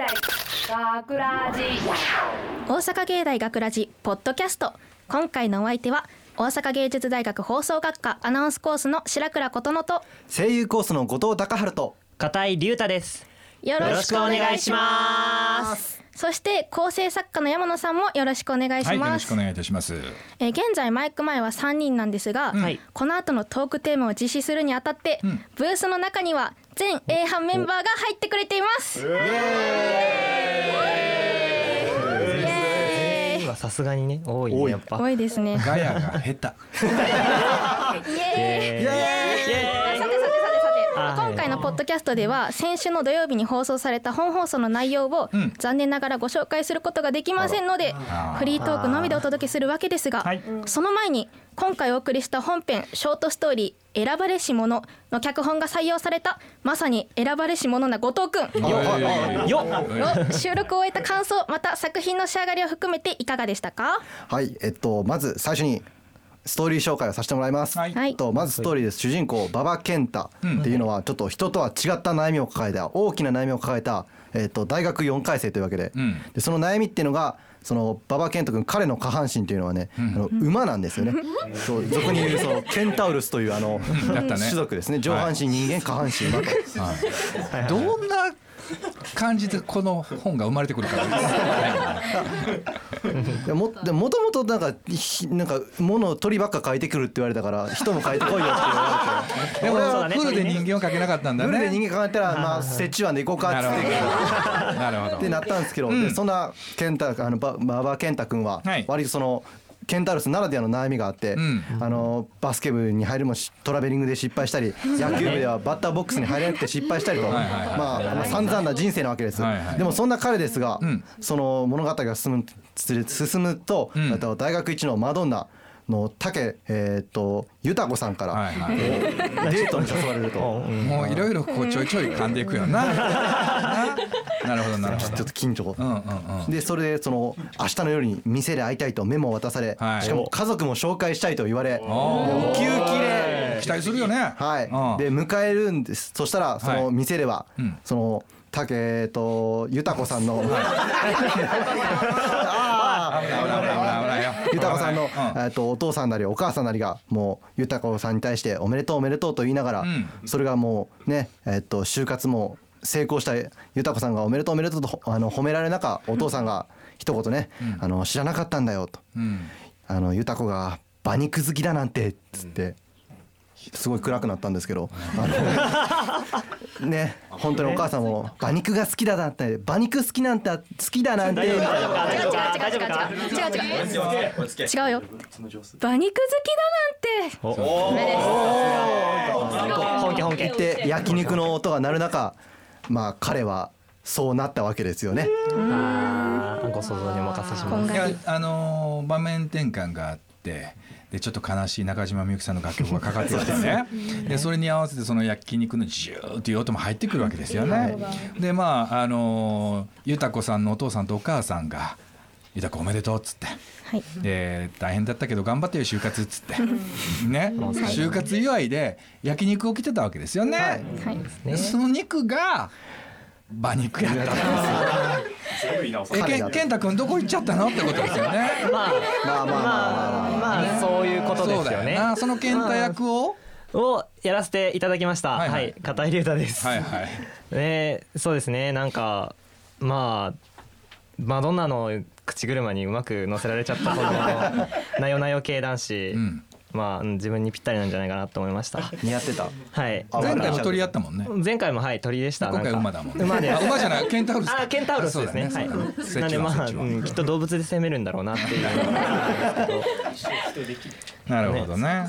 大学ラジ。大阪芸大学ラジポッドキャスト。今回のお相手は大阪芸術大学放送学科アナウンスコースの白倉琴乃と声優コースの後藤隆春と片井龍太です。よろしくお願いします。そして構成作家の山野さんもよろしくお願いしはい、よます、ろしくお願いいたします。えー現在マイク前は3人なんですが、はい。この後のトークテーマを実施するにあたって、ん。ブースの中には全 A 班メンバーが入ってくれています。さすがにね多いねやっぱ。多い。ですねガヤが下手。イエーイ回のポッドキャストでは先週の土曜日に放送された本放送の内容をうん。残念ながらご紹介することができませんのでフリートークのみでお届けするわけですがはい。その前に今回お送りした本編ショートストーリー「選ばれし者」の脚本が採用されたまさに選ばれし者な後藤くん。収録を終えた感想また作品の仕上がりを含めていかがでしたか？はいえっとまず最初にストーリー紹介をさせてもらいます、はい。とまずストーリーです。主人公馬場健太っていうのはちょっと人とは違った悩みを抱えた大きな悩みを抱えた、えっと、大学4回生というわけで,、うん。でその悩みっていうのがその馬場健人君彼の下半身っていうのはね、あの馬なんですよね。そう俗に言うそのケンタウルスというあのね。種族ですね。上半身人間下半身。馬と。どんな感じでこの本が生まれてくるか。でもでもともとなんかひなんか物を鳥ばっか描いてくるって言われたから人も描いてこいよって言われて でもフルで人間を描けなかったんだフルで ね。人間描いたらまあ折衷案で行こうかっって。なるほど。ってなったんですけど、うんでそんな健太あのば馬場健太君ははい割とそのケンタウルスならではの悩みがあって、うん。あのバスケ部に入るもしトラベリングで失敗したり野球部ではバッターボックスに入れなくて失敗したりとはいはいはい。まあまあ散々な人生なわけです、はいはい。でもそんな彼ですが、うん。その物語が進む進むと、うん。あと大学一のマドンナの竹えーっと豊子さんから、はいはい。えーデートに誘われると。もういろいろこうちょいちょい噛んでいくよな。ななるほどなるほちょっど。と緊張、うんうんうん。でそれでその明日の夜に店で会いたいとメモを渡され、はい。しかも家族も紹介したいと言われウキウキで、期待するよね。はい。うん。で迎えるんです。そしたらその店では、うん。その竹と豊子さんの危ない危ない危ない危ないよ。豊子さんの、うんえっとお父さんなりお母さんなりがもう豊子さんに対しておめでとうおめでとうと言いながら、ん。それがもうねえっと就活も成功した豊子さんが「おめでとうおめでとうと」あの褒められる中お父さんが一言ね「あの知らなかったんだよ」と「あの豊子が馬肉好きだなんて」っつって。すごい暗くなったんですけど、あのね本当にお母さんも馬肉が好きだなんて馬肉好きなんて好きだなんて。違う違う違う違う。違う違う。違うよ。馬肉好きだなんて。おめでとう本家本家って焼肉の音が鳴る中まあ彼はそうなったわけですよね。あーご想像にお任せします。いやあのー場面転換があってでちょっと悲しい中島みゆきさんの楽曲がかかってきてね でそれに合わせてその焼肉のジューっていう音も入ってくるわけですよね。でまああのー豊子さんのお父さんとお母さんが「豊子おめでとう」っつって。はい。で大変だったけど頑張ってよ就活っつって。ね。就活祝いで焼肉を着てたわけですよね。はい。はい。でその肉が馬肉やった。んですよ。えけん健太君どこ行っちゃったのってことですよね。まあまあまあまあまあまあ。まあそういうことですよね。そうだよ。なその健太役を？をやらせていただきました。はいははい。い、片井龍太です。はいはい。ねそうですね。なんかまあマドンナの口車にうまく乗せられちゃったこの なよなよ系男子、うん。まあうん自分にぴったりなんじゃないかなと思いました。似合ってた。はい。あ前回も鳥やったもんね。前回もはい鳥でした。今回馬だもんね。馬で。あ馬じゃないケンタウルスか。あケンタウロスですね。あそうだはい。なんでまあ、うん、きっと動物で攻めるんだろうなっていう なるほどね。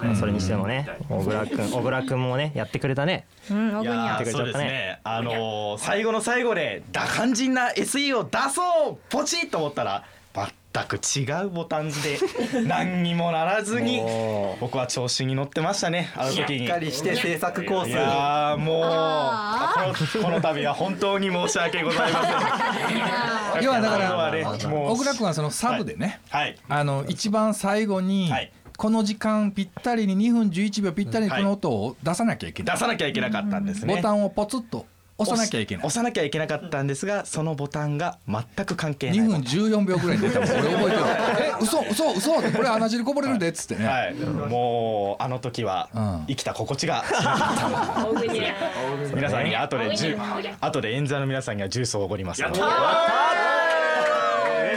けど、それにしてもね小倉くん小倉くんもねやってくれたね。うんオいグニャやーそうですね。あのー最後の最後で打肝心な SE を出そうポチッと思ったら全く違うボタン字で 何にもならずにも僕は調子に乗ってましたね。あの時に。しっかりして制作コーいス。やーもうこのこの度は本当に申し訳ございません。要はだから小倉君はそのサブでね、はい。あの一番最後に、はい。この時間ぴったりに2分11秒ぴったりにこの音を出さなきゃいけない、出さなきゃいけなかったんですね。ボタンをポツッと押さなきゃいけない押さなきゃいけなかったんですがそのボタンが全く関係ない。2分14秒ぐらいに出たもん。俺覚えてる。え嘘嘘嘘ってこれ穴汁こぼれるでっつってね、はい、もうあの時はうん生きた心地がしなかった皆さんに後でジュ後で演者の皆さんにはジュースをおごりますので嬉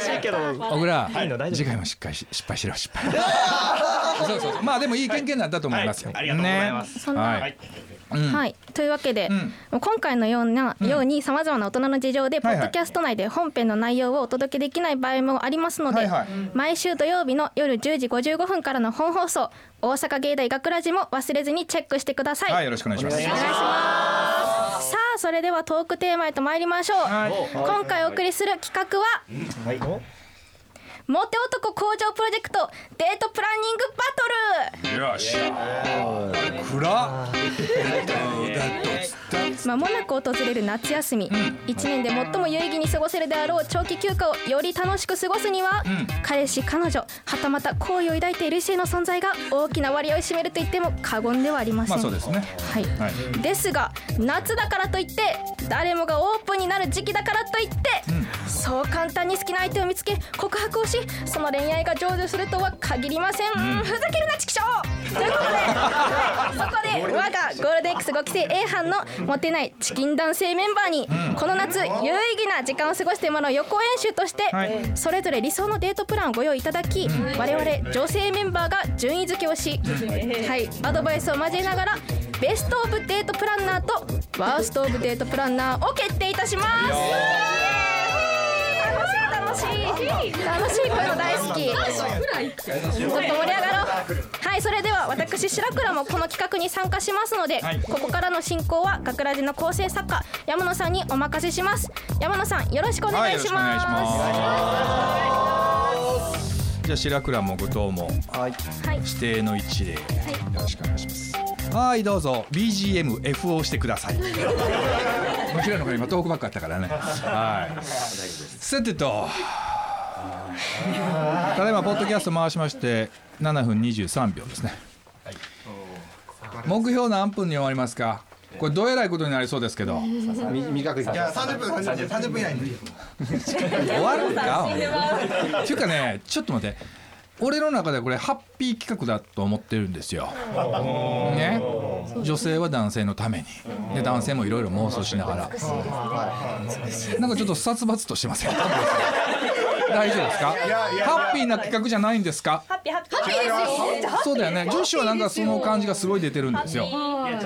しいけど小倉いい次回も失敗し失敗しろ失敗そうそうそうまあでもいい経験になったと思いますよ、はいありがとうございますねはい、うんはい、というわけで、今回のような、ようにさまざまな大人の事情で、ポッドキャスト内で本編の内容をお届けできない場合もありますので、はいはい。毎週土曜日の夜10時55分からの本放送大阪芸大学ラジも忘れずにチェックしてください、はいよろしくお願いします。お願いします。さあそれではトークテーマへと参りましょう、はい。今回お送りする企画は、モテ男工場プロジェクトデートプランニングバトル。よし。暗っ まもなく訪れる夏休み、一年で最も有意義に過ごせるであろう長期休暇をより楽しく過ごすには、彼氏彼女はたまた好意を抱いている異性の存在が大きな割合を占めると言っても過言ではありません、まあそうですね。はい、はい。ですが夏だからといって誰もがオープンになる時期だからといって、そう簡単に好きな相手を見つけ告白をしその恋愛が成就するとは限りません、うん。ふざけるなチキショーということで、はい。そこで我がゴールデン X5 期生 A 班のモテないチキン男性メンバーに、この夏有意義な時間を過ごしてもらう予行演習として、はい。それぞれ理想のデートプランをご用意いただき、我々女性メンバーが順位付けをし、はい、アドバイスを交えながらベストオブデートプランナーとワーストオブデートプランナーを決定いたします。楽しい楽しいこういうの大好きちょっと盛り上がろうはいそれでは私白倉もこの企画に参加しますので、はいここからの進行は学ラジの構成作家山野さんにお任せします山野さんよろしくお願いします,、よろしくお願いじゃあ白倉も後藤もはいはい指定の一例よろしくお願いしますはいどうぞ。BGMF をしてください。もちろんの方今トークバックあったからね。はい。さてと。ただいまポッドキャスト回しまして7分23秒ですね。目標何分に終わりますか？これどえらいことになりそうですけど。短くいきます30分30分30分以内に。終わるかっていうかねちょっと待って俺の中でこれハッピー企画だと思ってるんですよ。ね。女性は男性のために。で男性もいろいろ妄想しながら。なんかちょっと殺伐としてません大丈夫ですか？ハッピーな企画じゃないんですか？そうだよね。女子はなんかその感じがすごい出てるんですよ。なん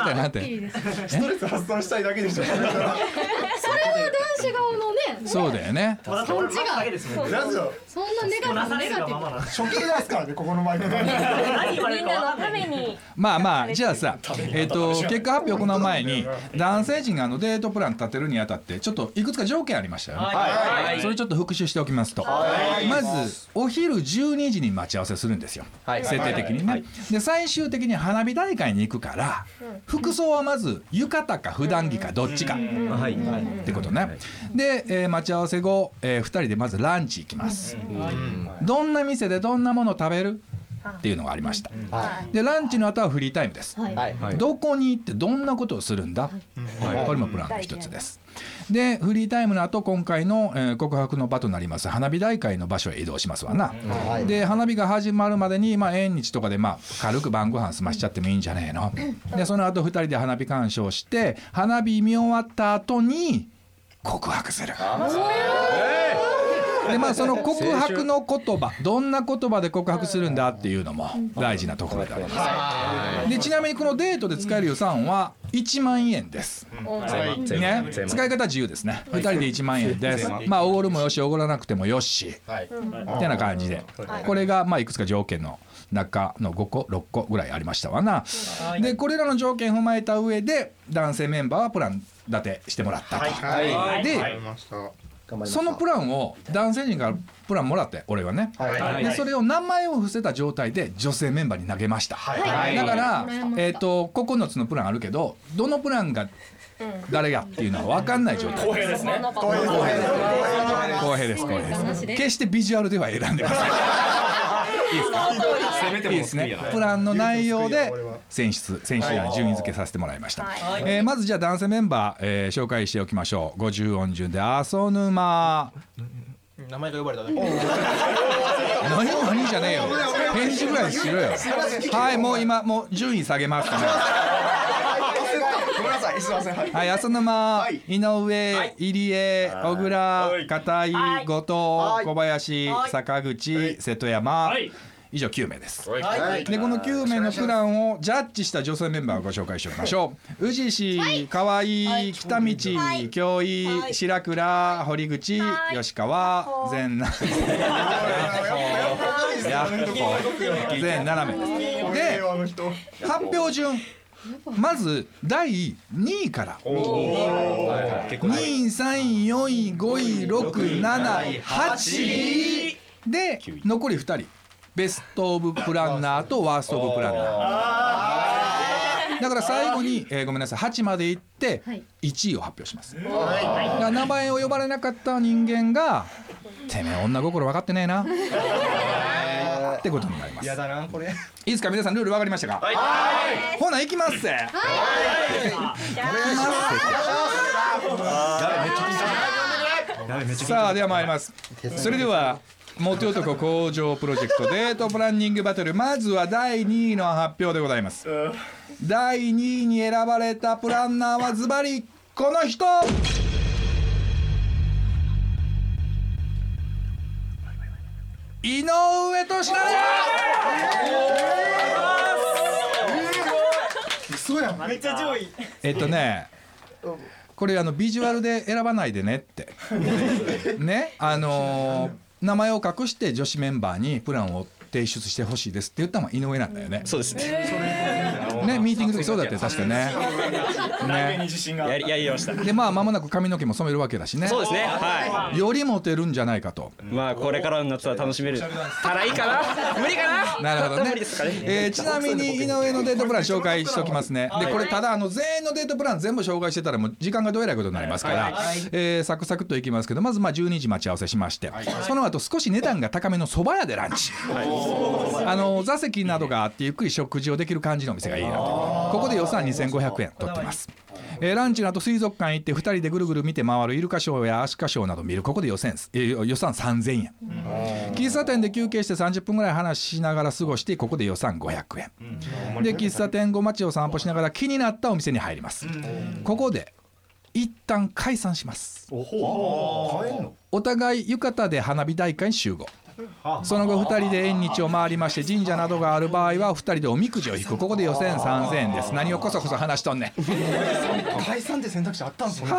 てなんて。ストレス発散したいだけでしょ。男子側のね。そうだよね。感じが。ラジオそんなネガティブですからねここの前でみんなのために。まあまあじゃあさ、えっと結果発表を行う前に男性陣があのデートプラン立てるにあたってちょっといくつか条件ありましたよ。ね、それちょっと復習しておきますと、まずお昼12時に待ち合わせするんですよ、設定的にね、で最終的に花火大会に行くから、服装はまず浴衣か普段着かどっちか、ってことね。で、えー待ち合わせ後、え2人でまずランチ行きます、どんな店でどんなもの食べる？っていうのがありました、でランチの後はフリータイムです、どこに行ってどんなことをするんだ、これもプランの一つです。でフリータイムの後今回の、えー告白の場となります花火大会の場所へ移動しますわな、で花火が始まるまでに、まあ、縁日とかで、まあ、軽く晩ご飯済ましちゃってもいいんじゃねえの。でその後2人で花火鑑賞して花火見終わった後に告白する。でまあその告白の言葉どんな言葉で告白するんだっていうのも大事なところであります。でちなみにこのデートで使える予算は1万円です、ね、使い方自由ですね。2人で1万円です。まあおごるもよしおごらなくてもよしってな感じで。これがまあいくつか条件の中の5個6個ぐらいありましたわな。でこれらの条件を踏まえた上で男性メンバーはプラン立てしてもらったと。でそのプランを男性陣からプランもらって俺はね、でそれを名前を伏せた状態で女性メンバーに投げました、だから、えー、と9つのプランあるけどどのプランが誰がっていうのは分かんない状態。公平ですね。公平です。公平です。決してビジュアルでは選んでません せめてもいいですね。プランの内容で選出選手や順位付けさせてもらいました、えーまずじゃあ男性メンバー、えー紹介しておきましょう。50音順で阿蘇沼名前が呼ばれただけ。何も何じゃねえよ。返事ぐらいしろよ。はいもう今もう順位下げます。からごめんなさいすいません。はいはい、浅沼、井上、入江、小倉、片井、後藤、小林、坂口、瀬戸山、以上9名です。でこの9名のプランをジャッジした女性メンバーをご紹介しておきましょう。宇治市、河合、北道、京井、白倉、堀口、吉川、全な。やっほ全7名。です。で発表順まず第2位から。2位3位4位5位6位7位8位で残り2人。ベスト・オブ・プランナーとワースト・オブ・プランナー。だから最後に、えーごめんなさい。8まで行って1位を発表します。だから名前を呼ばれなかった人間が「てめえ女心分かってねえな」ってことになります。だなこれ。いいですか？皆さんルール分かりましたか？はい。ほな行きます。ぜさあでは参ります。それではモテ男向上プロジェクトデートプランニングバトル。まずは第2位の発表でございます。第2位に選ばれたプランナーはズバリこの人井上俊成そうやんえっとねこれあのビジュアルで選ばないでねって。ねあのー名前を隠して女子メンバーにプランを提出してほしいですって言ったのは井上なんだよね。そうですねねミーティングの時そうだったよ確かね。ね。やりやりました。でまあ間もなく髪の毛も染めるわけだしね。そうですね。はよりモテるんじゃないかと。いまあこれからの夏は楽しめる。たらいいかな？無理かな？なるほどね。無理ですかね。えーちなみに井上のデートプラン紹介しておきますね。でこれただあの全員のデートプラン全部紹介してたらもう時間がどえらいことになりますから、えーサクサクっといきますけどまずまあ12時待ち合わせしまして、その後少し値段が高めの蕎麦屋でランチ、あの座席などがあってゆっくり食事をできる感じのお店がいいなと。ここで予算2500円取ってます。えーランチの後水族館行って2人でぐるぐる見て回るイルカショーやアシカショーなど見る。ここで予算,、えー予算3000円。喫茶店で休憩して30分ぐらい話しながら過ごしてここで予算500円。で喫茶店後街を散歩しながら気になったお店に入ります。ここで一旦解散します。お互い浴衣で花火大会に集合その後2人で縁日を回りまして神社などがある場合は2人でおみくじを引く。ここで予選3000円です。何をこそこそ話しとんねん。解散って選択肢あったんすね。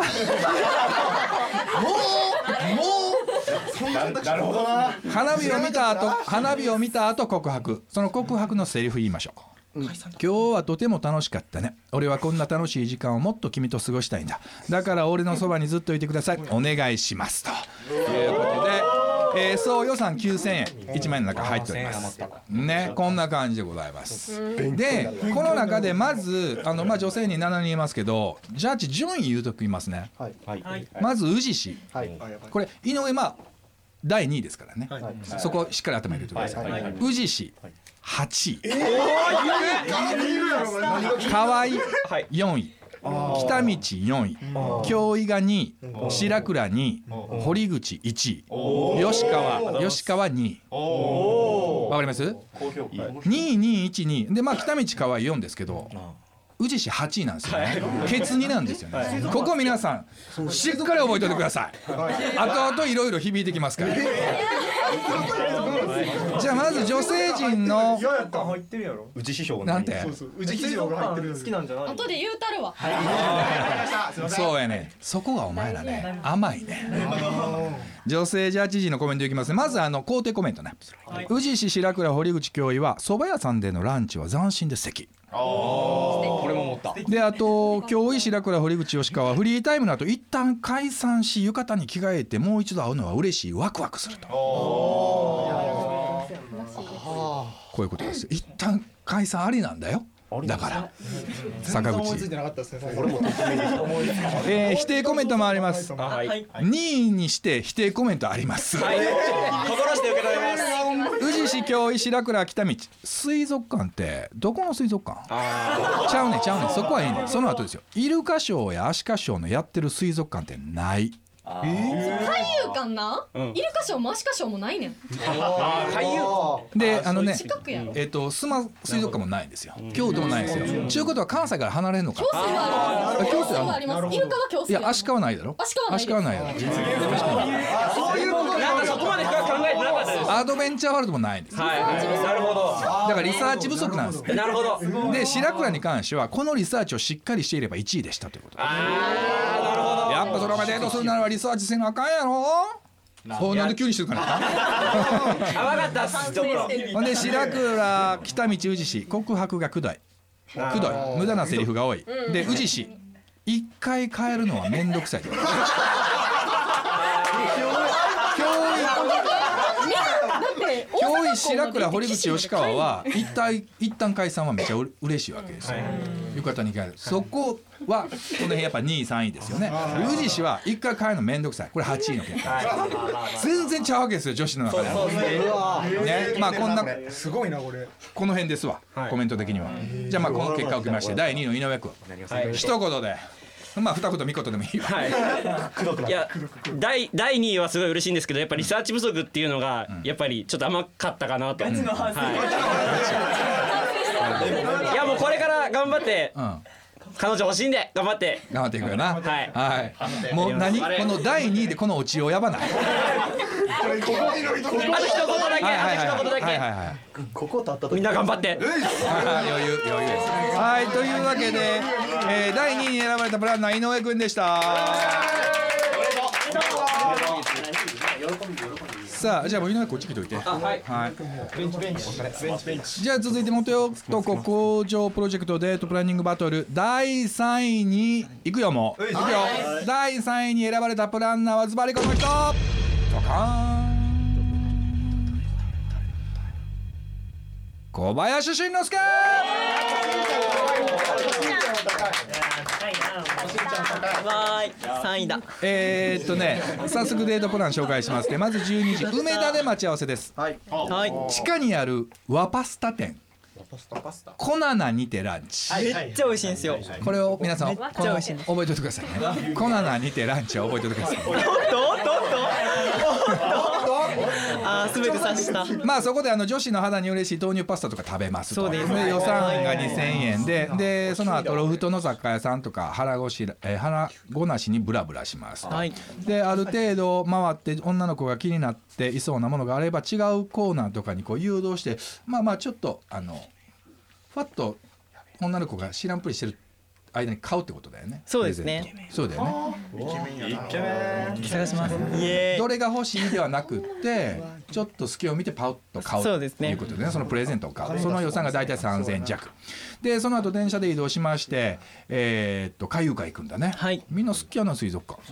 なるほど。な。花火を見た後花火を見た後告白。その告白のセリフ言いましょう。今日はとても楽しかったね。俺はこんな楽しい時間をもっと君と過ごしたいんだ。だから俺のそばにずっといてください。お願いします。ということで、えー総予算9000円。1万円の中入っております。ねこんな感じでございます。でこの中でまずあの、まあ、女性に7人いますけどジャッジ順位言うときますね。まず宇治市。これ井上まあ第2位ですからね、そこしっかり頭に入れてください、宇治市8位、河合4位北道4位。京井が2位。白倉2位。堀口1位。吉川吉川2位。わかります？2212でまあ北道河合4ですけど宇治市8位なんですよね。ケツ2なんですよね。ここ皆さんしっかり覚えておいてください。後々いろいろ響いてきますからじゃあまず女性陣のうち師匠なんて。宇治基上が入ってる。好きなんじゃない後で言うたるわ。そうやね。そこがお前らね甘いね。女性ジャッジ陣のコメントいきますね。まずあの肯定コメントね。宇治市白倉堀口教委は蕎麦屋さんでのランチは斬新で素敵。これも思った。であと京井白倉堀口吉川はフリータイムの後一旦解散し浴衣に着替えてもう一度会うのは嬉しい。ワクワクすると。こういうことです。一旦解散ありなんだよ。だ。から。坂口。思いついてなかったですねえー否定コメントもあります。はい。2位にして否定コメントあります。心して受け止めます。宇治市京井白倉北道。水族館ってどこの水族館？ちゃうねんちゃうねん。そこはいいねん。その後ですよ。イルカショーやアシカショーのやってる水族館ってない海遊館な、イルカショーもアシカショーもないねん。海遊であのね近くやろ。えっ、と須磨水族館もないんですよ。京都もないんですよ。ちゅうことは関西から離れんのか京水はあります京水はあります。イルカは京い水やアシカはないだろ。アシカはないアシカはないだろ。なんかそこまで深く考えてなかったですアドベンチャーワールドもないんです。はい。なるほど。だからリサーチ不足なんです。なるほど。で白倉に関してはこのリサーチをしっかりしていれば1位でしたということ。あーなるほど。やっぱそれお前デートするならリサーチせなあかんやろ。おなんで急にしてるかなあ分かったっすちょっと。ほんで白倉北道宇治市告白がくどい。くどい。無駄なセリフが多い。で宇治市一回変えるのは面倒くさい教員白倉堀口吉川は一体一旦解散はめちゃう嬉しいわけですよ。浴衣に変える。そこはこの辺やっぱ2位3位ですよね。宇治市は一回変えるの面倒くさい。これ8位の結果。全然ちゃうわけですよ女子の中で。は。ね。まあこんなすごいなこれ。この辺ですわ、コメント的には。じゃあまあこの結果を受けまして第2位の井上君、一言でまあ二言三言でもいいわ。い。や第第2位はすごい嬉しいんですけどやっぱリサーチ不足っていうのがやっぱりちょっと甘かったかなと、はい、いやもうこれから頑張ってうん彼女欲しいんで頑張って頑張っていくよな。はいはい。もう何？この第2位でこのオチをやばない。あと一言だけあと一言だはいけはいはい。ここ立った時みんな頑張ってはい余裕余裕です。はいというわけで、えー、第2位に選ばれたプランナー井上くんでした。さあじゃあもう井上こっち来といて。はいはい。じゃあ続いて元よとこ工場プロジェクトデートプランニングバトル第3位に行くよもう。行くよ。第3位に選ばれたプランナーはズバリこの人。ドカーン。小林慎之介。わーい。3位だえーっとね早速デートプラン紹介します。ねまず12時梅田で待ち合わせです。はい。地下にある和パスタ店。コナナにてランチ。めっちゃ美味しいんですよ。これを皆さん覚えておいてくださいね。コナナにてランチは覚えておいてくださいおっとおっとおっとすべて察した。まあそこであの女子の肌に嬉しい豆乳パスタとか食べますと。そうです。予算が2000円ででその後ロフトの雑貨屋さんとか腹ごしら、えー腹ごなしにブラブラしますと。はい。である程度回って女の子が気になっていそうなものがあれば違うコーナーとかにこう誘導してまあまあちょっとあのふわっと女の子が知らんぷりしてる間に買うってことだよね。そうですね。そうだよね。探します。どれが欲しいではなくってちょっと隙を見てパウッと買うそうですねということでね。そのプレゼントを買う。その予算が大体3000円弱。でその後電車で移動しましてえーっと海遊会行くんだね、はい。みんな好きやな水族館。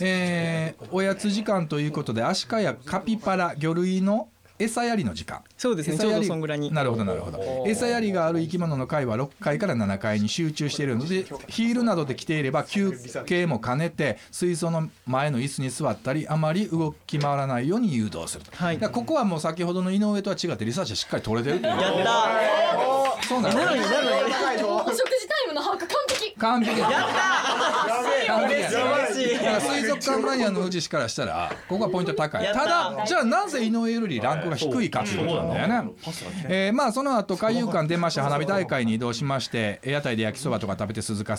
えーおやつ時間ということでアシカやカピバラ魚類の餌やりの時間。そうですね。餌やり。ちょうどそんぐらいに。なるほどなるほど。餌やりがある生き物の階は6階から7階に集中しているので ヒールなどで来ていれば休憩も兼ねて水槽の前の椅子に座ったりあまり動き回らないように誘導すると、はい。ここはもう先ほどの井上とは違ってリサーチがしっかり取れてるやったそうなのなのになのにお食事タイムの把握完璧完璧や完璧や水族館マニアのうちからしたらここはポイント高い。た。ただじゃあなぜ井上よりランクが低いかということなんだよね、えーまあその後海遊館出まして花火大会に移動しまして屋台で焼きそばとか食べて鈴鹿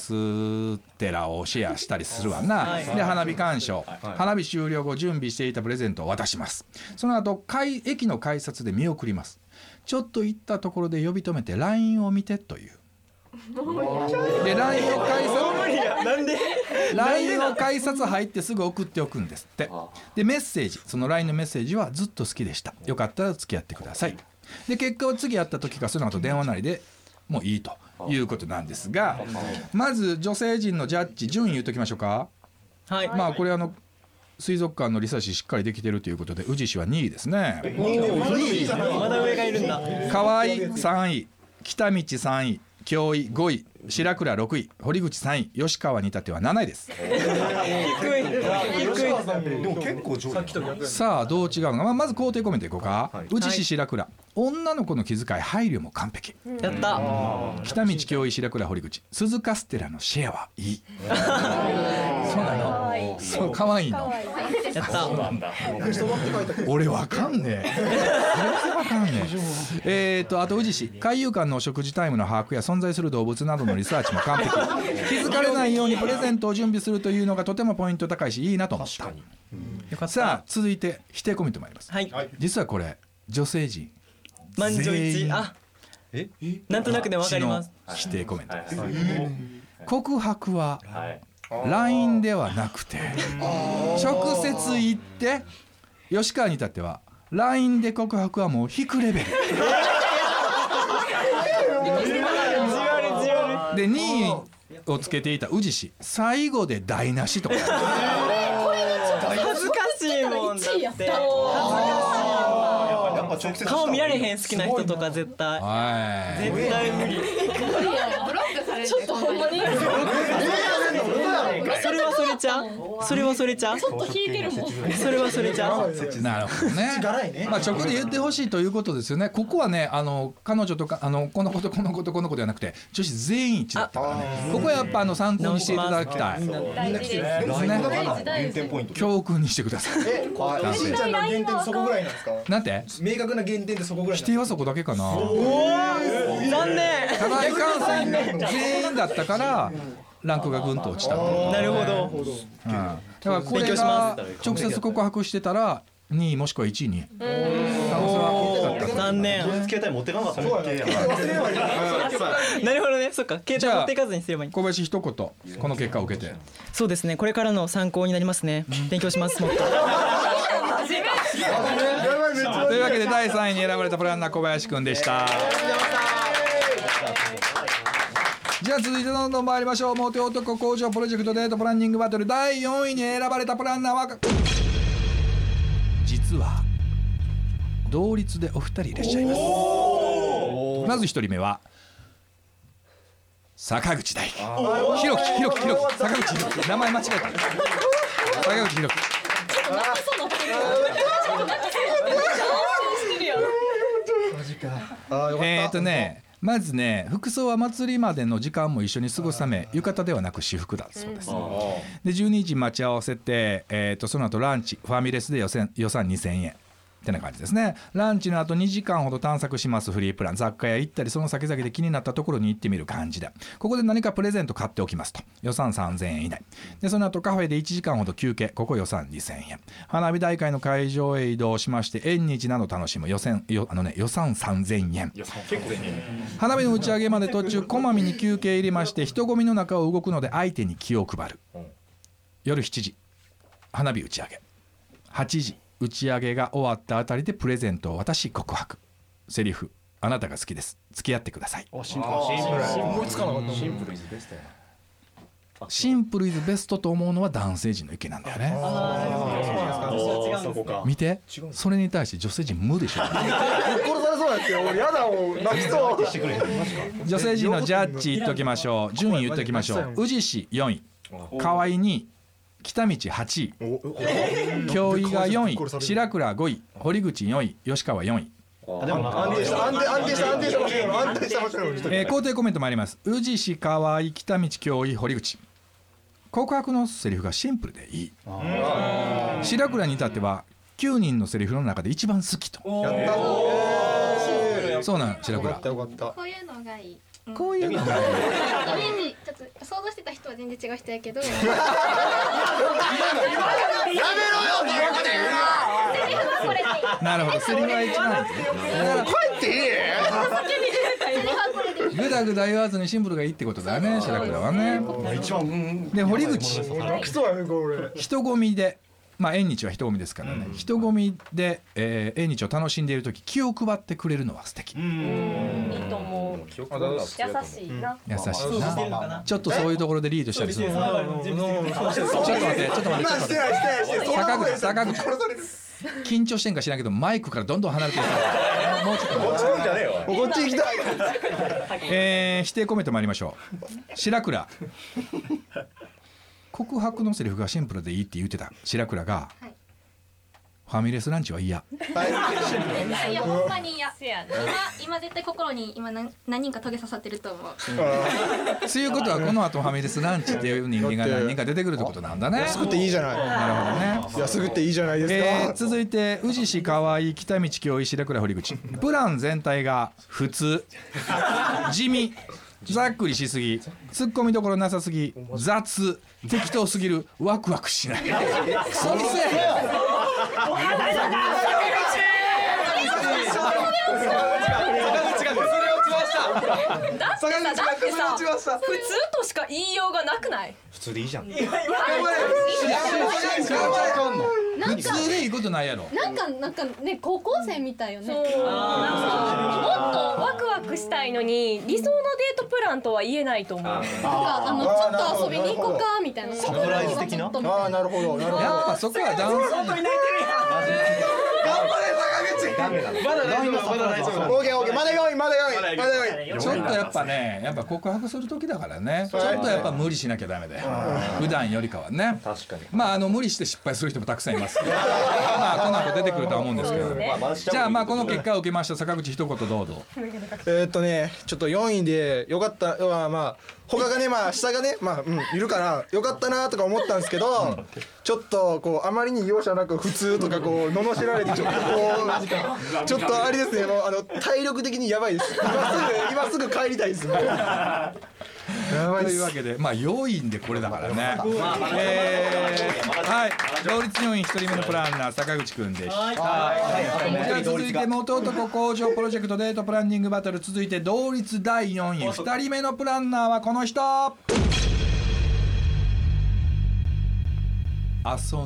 寺をシェアしたりするわな、で花火鑑賞、花火終了後準備していたプレゼントを渡します。その後改駅の改札で見送ります。ちょっと行ったところで呼び止めて LINE を見てというで LINE を改札なんで？LINE を改札入ってすぐ送っておくんですって。でメッセージその LINE のメッセージはずっと好きでした。よかったら付き合ってください。で結果を次会った時かその後電話なりでもういいということなんですがまず女性陣のジャッジ順位言っときましょうか。はい。まあこれあの水族館のリサーチしっかりできてるということで宇治市は2位ですね。まだ上がいるんだ。河合3位北道3位京井5位白倉6位堀口3位吉川に至っては7位です。でも結構上位さあどう違うのか、まあ、まず肯定コメントいこうか、宇治市白倉女の子の気遣い配慮も完璧。やった。北道京井白倉堀口鈴カステラのシェアはいい。そうなの？そう可愛いの。やった。俺わかんねえ。全然わかんねえ。えーとあと宇治市海遊館の食事タイムの把握や存在する動物などのリサーチも完璧。気づかれないようにプレゼントを準備するというのがとてもポイント高いしいいなと思った。よかった。さあ続いて否定コメント参ります。はい。実はこれ女性陣満一致。あなんとなくでもわかります。否定コメントです。告白は LINE ではなくて直接行って吉川に至っては LINE で告白はもう引くレベル で2位をつけていた宇治市最後で台無しとか。恥ずかしいもんだ1位やって。やっぱ直接顔見られへん好きな人とか絶対。はい。絶対無理。ブロックされてちょっとほんまに。それはそれちゃう？それはそれちゃう？ちょっと引いてるもん。それはそれちゃう？なるほどね。まあ直で言ってほしいということですよね。ここはね、あの彼女とかあのこのことこのことこのことではなくて、女子全員一致だったからね。ここはやっぱあの参考にしていただきたい。です大事ですね。減点ポイント教訓にしてください。え男性しんちゃんの減点そこぐらいなんですかなんて？明確な減点ってそこぐらい否定はそこだけかな。残念。課題感染全員だったからランクがぐんと落ちた。なるほど。うん。だからこれ勉強しがま直接告白してたら2位もしくは1位に。可能性は高かった。残念携帯持ってかなかったね。なるほどね。そっか。携帯持っていかずにすればいい。小林一言この結果を受けて。そうですね。これからの参考になりますね。勉強しますもっと。というわけで第3位に選ばれたプランナー小林くんでしたじゃあ続いてどんどん参りましょう。モテ男工場プロジェクトデートプランニングバトル第4位に選ばれたプランナーは 実は同率でお二人いらっしゃいます。まず一人目は坂口大輝。ひろきひろきひろき坂口ひろき名前間違えた。坂口ひろきえーとねまずね服装は祭りまでの時間も一緒に過ごすため浴衣ではなく私服だそうです。で12時待ち合わせて、えー、とその後ランチファミレスで予算予算2000円ってな感じですね。ランチの後2時間ほど探索します。フリープラン。雑貨屋行ったりその先々で気になったところに行ってみる感じでここで何かプレゼント買っておきますと。予算3000円以内。でその後カフェで1時間ほど休憩。ここ予算2000円。花火大会の会場へ移動しまして縁日など楽しむ。予算よあの、ね、予算3000円。花火の打ち上げまで途中こまめに休憩入れまして人混みの中を動くので相手に気を配る。夜7時。花火打ち上げ。8時打ち上げが終わったあたりでプレゼントを渡し告白。セリフあなたが好きです。付き合ってください。シンプル。思いつかなかった。シンプルシンプルイズベストと思うのは男性陣の意見なんだよね。そこか。見て。それに対して女性陣無でしょ。殺されそうやって俺やだ泣きそう。女性陣のジャッジ言っときましょう。順位言っときましょう。宇治市4位。河合2位北道8位。京井が4位白倉5位堀口4位吉川4位安定した安定安定した安定した場所やろ安定した場所やろえー肯定コメント参ります宇治市河合北道京井堀口告白のセリフがシンプルでいい白倉に至っては9人のセリフの中で一番好きとそうなん白倉よかったよかったこういうのがいいこういうの。がイメージちょっと想像してた人は全然違う人やけど。なるほど。セリフは一番ぐだぐだ言わずにシンプルがいいってことだね白倉はね。で堀口。人混みでまあ縁日は人混みですからね、人混みで、えー縁日を楽しんでいる時気を配ってくれるのは素敵。優いいと思う。優しいな。しいなちょっとそういうところでリードしたりするの。ちょっと待ってちょっと待ってちょっと待って。ちょっと待ってしてないしてないしてない。坂口坂口。緊張してんか知らんけどマイクからどんどん離れてるもうちょっとこっち来んじゃねえよこっち行きたい。えー否定コメント参りましょう。白倉告白のセリフがシンプルでいいって言ってた白倉が、ファミレスランチは嫌。いやいやほんまに嫌。今今絶対心に今何何人かトゲ刺さってると思う。そういうことはこの後ファミレスランチっていう人間が何人か出てくるってことなんだね。安くていいじゃない。なるほどね。安くていいじゃないですか、えー続いて宇治市河合北道京井白倉堀口。プラン全体が普通。地味ざっくりしすぎツッコミどころなさすぎ雑適当すぎるワクワクしない。クソってさだってさ普通としか言いようがなくない？普通でいいじゃん。普通でいいことないやろなんかなんかね高校生みたいよねもっとワクワクしたいのに理想のデートプランとは言えないと思うなんかあのちょっと遊びに行こうかみたいなサプライズ的なああなるほどなるほどやっぱそこは男性ダメなの。まだ大丈夫まだ大丈夫オーケーオーケー。まだ4位まだ4位まだ4位ちょっとやっぱねやっぱ告白する時だからね。ちょっとやっぱ無理しなきゃダメだよ。普段よりかはね。確かに。まああの無理して失敗する人もたくさんいますまあこの後出てくるとは思うんですけど。じゃあまあこの結果を受けました。坂口一言どうぞ。えーっとねちょっと4位でよかった。まあまあ他がねまあ下がねまあうんいるからよかったなとか思ったんですけどちょっとこうあまりに容赦なく普通とかこう罵られてちょっとこうちょっとあれですねもうあの体力的にやばいです。今すぐ今すぐ帰りたいですやばいですというわけでまあ4位でこれだからね。えーはい同率4位1人目のプランナー坂口くんでしたじゃあ続いて元男工場プロジェクトデートプランニングバトル続いて同率第4位2人目のプランナーはこの人遊ぬあそれ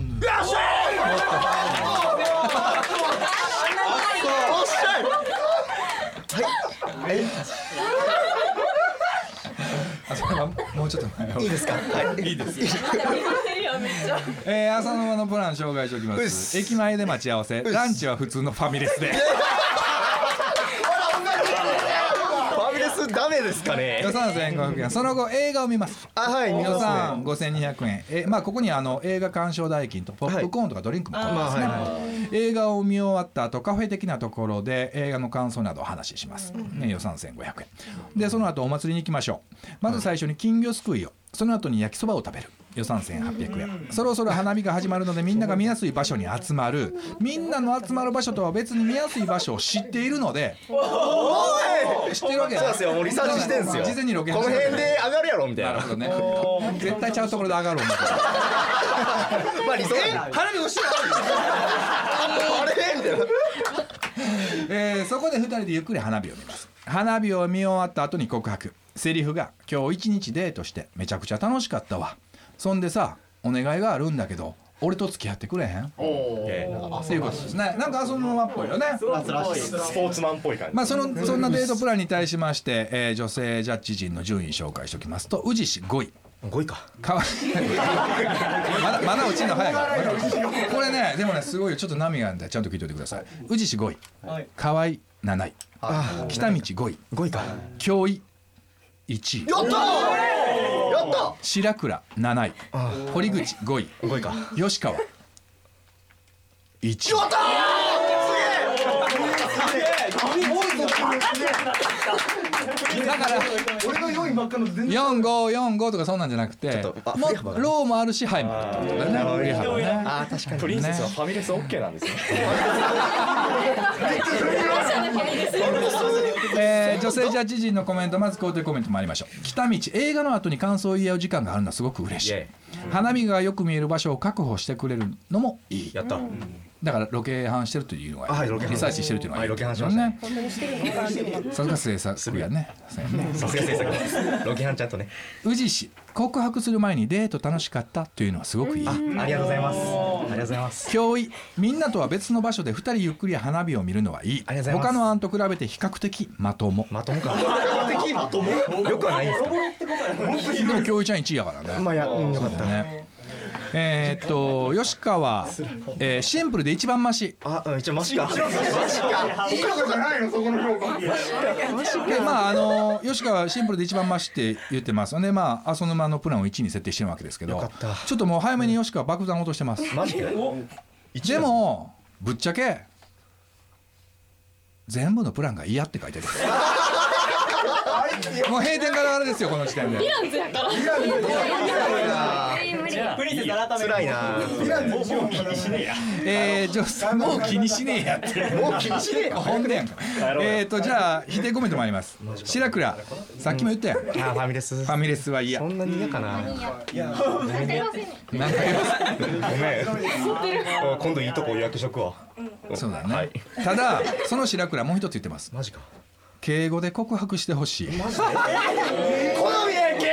はもうちょっと前をいいですか？はい。いいですえー、朝の間のプラン紹介しておきます。駅前で待ち合わせ。ランチは普通のファミレスでファミですかね。予算1500円。その後映画を見ます。あはい見予ますね。算5200円。えまあここにあの映画鑑賞代金とポップコーンとかドリンクも込みますね、映画を見終わった後カフェ的なところで映画の感想などお話しします、ね、予算1500円。でその後お祭りに行きましょう。まず最初に金魚すくいを。その後に焼きそばを食べる予算1800円。そろそろ花見が始まるのでみんなが見やすい場所に集まる。みんなの集まる場所とは別に見やすい場所を知っているので。知ってるわけそうですよもうリサーチしてんすよ。事前にロケこの辺で上がるやろみたいな。なるほどね。絶対ちゃうところで上がろう思ってまあ理想え花火押してあれみたいなえーそこで2人でゆっくり花火を見ます。花火を見終わった後に告白。セリフが「今日一日デートしてめちゃくちゃ楽しかったわ」そんでさお願いがあるんだけど俺と付き合ってくれへん？っていうことですね。なんか遊ぶままっぽいよね。スポーツマンっぽい感じ。まあそのそんなデートプランに対しまして、えー女性ジャッジ陣の順位紹介しておきますと宇治市5位。5位か。かわ まだまだ落ちんの早いからこれねでもねすごいよ。ちょっと波があるんでちゃんと聞いておいてください。宇治市5位。河合7位。北道5位。5位か。京井1位。やったやった白倉7位。堀口5位。5位か。吉川。1位。やっただから俺の4位ばっかの全然。4545とかそんなんじゃなくてとあも振り幅がローもあるしハイもあるってことだね。振り幅ね。あ確かにプリンセスはファミレス OK なんですよ。えー女性ジャッジ陣のコメントまず肯定コメント参りましょう。北道映画の後に感想を言い合う時間があるのはすごく嬉しい。花火がよく見える場所を確保してくれるのもいい。やっただからロケハンしてるというのがはいリサーチしてるというのがいいはいロケハンしましたねさすが制作やね。そうやね。さすが制作ロケハンちゃんとね。宇治市告白する前にデート楽しかったというのはすごくいい。あありがとうございます。ありがとうございます。教医みんなとは別の場所で2人ゆっくり花火を見るのはいい。ありがとうございます。他の案と比べて比較的まとも。まともか。的まとも。よくはないんですか？でも教医ちゃん1位やからね。まあやうんよかった。ねえーっと吉川、えーシンプルで一番マシ。あうん一応マシか。マシか。評価じゃないのそこの評価。でまああの吉川はシンプルで一番マシって言ってます。でまあ阿蘇沼のプランを1に設定してるわけですけどちょっともう早めに吉川爆弾落としてます。マジででもぶっちゃけ全部のプランが嫌って書いてる。もう閉店からあれですよこの時点で。ヴィランズやからプリンセス改めて辛いな。もうもう気にしねえや。えー、じゃあもう気にしねえやって。もう気にしねえよ。ほんでやんかえーとじゃあ否定コメントもあります白倉さっきも言ったやん、フあファミレス。ァミレスは嫌。そんなに嫌かな。なん。か言いますごめん今度いいとこ予約しとくわ。そうだね、ただその白倉もう一つ言ってます。マジか。敬語で告白してほしい。好みやんけ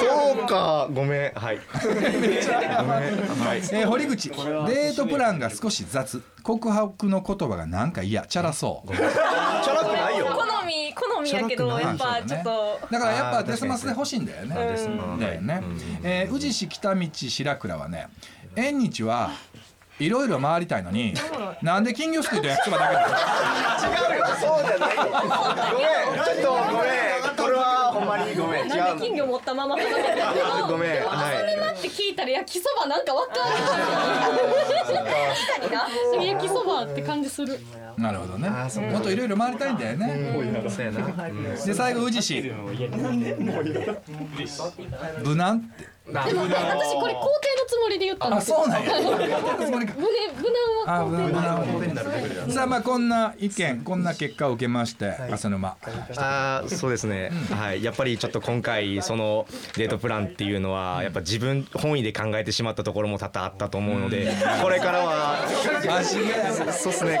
そうかごめんはいごめんはい。えー堀口デートプランが少し雑。告白の言葉がなんか嫌。チャラそう。チャラくないよ。好み好みやけどやっぱちょっと。だからやっぱデスマスで欲しいんだよね。うん。だよね。えー宇治市北道白倉はね、縁日はいろいろ回りたいのに、なんで金魚すくいと焼きそばだけだ違うよ。そうじゃない。よごめん。ちょっとごめんこれはほんまにごめん違うなんで金魚持ったまま離れてるごめんでもはい遊びなって聞いたら焼きそばなん。かわかる確かにな焼きそばって感じするなるほどね。もっといろいろ回りたいんだよね。そうやな。で最後宇治市、無難って。でも私これ肯定のつもりで言ったんあ、ですよ。そうなんや。無無難はあ、無難。さあまあこんな意見、こんな結果を受けまして、浅沼。あーそうですね、はい、やっぱりちょっと今回そのデートプランっていうのはやっぱ自分本位で考えてしまったところも多々あったと思うのでこれからは そうですね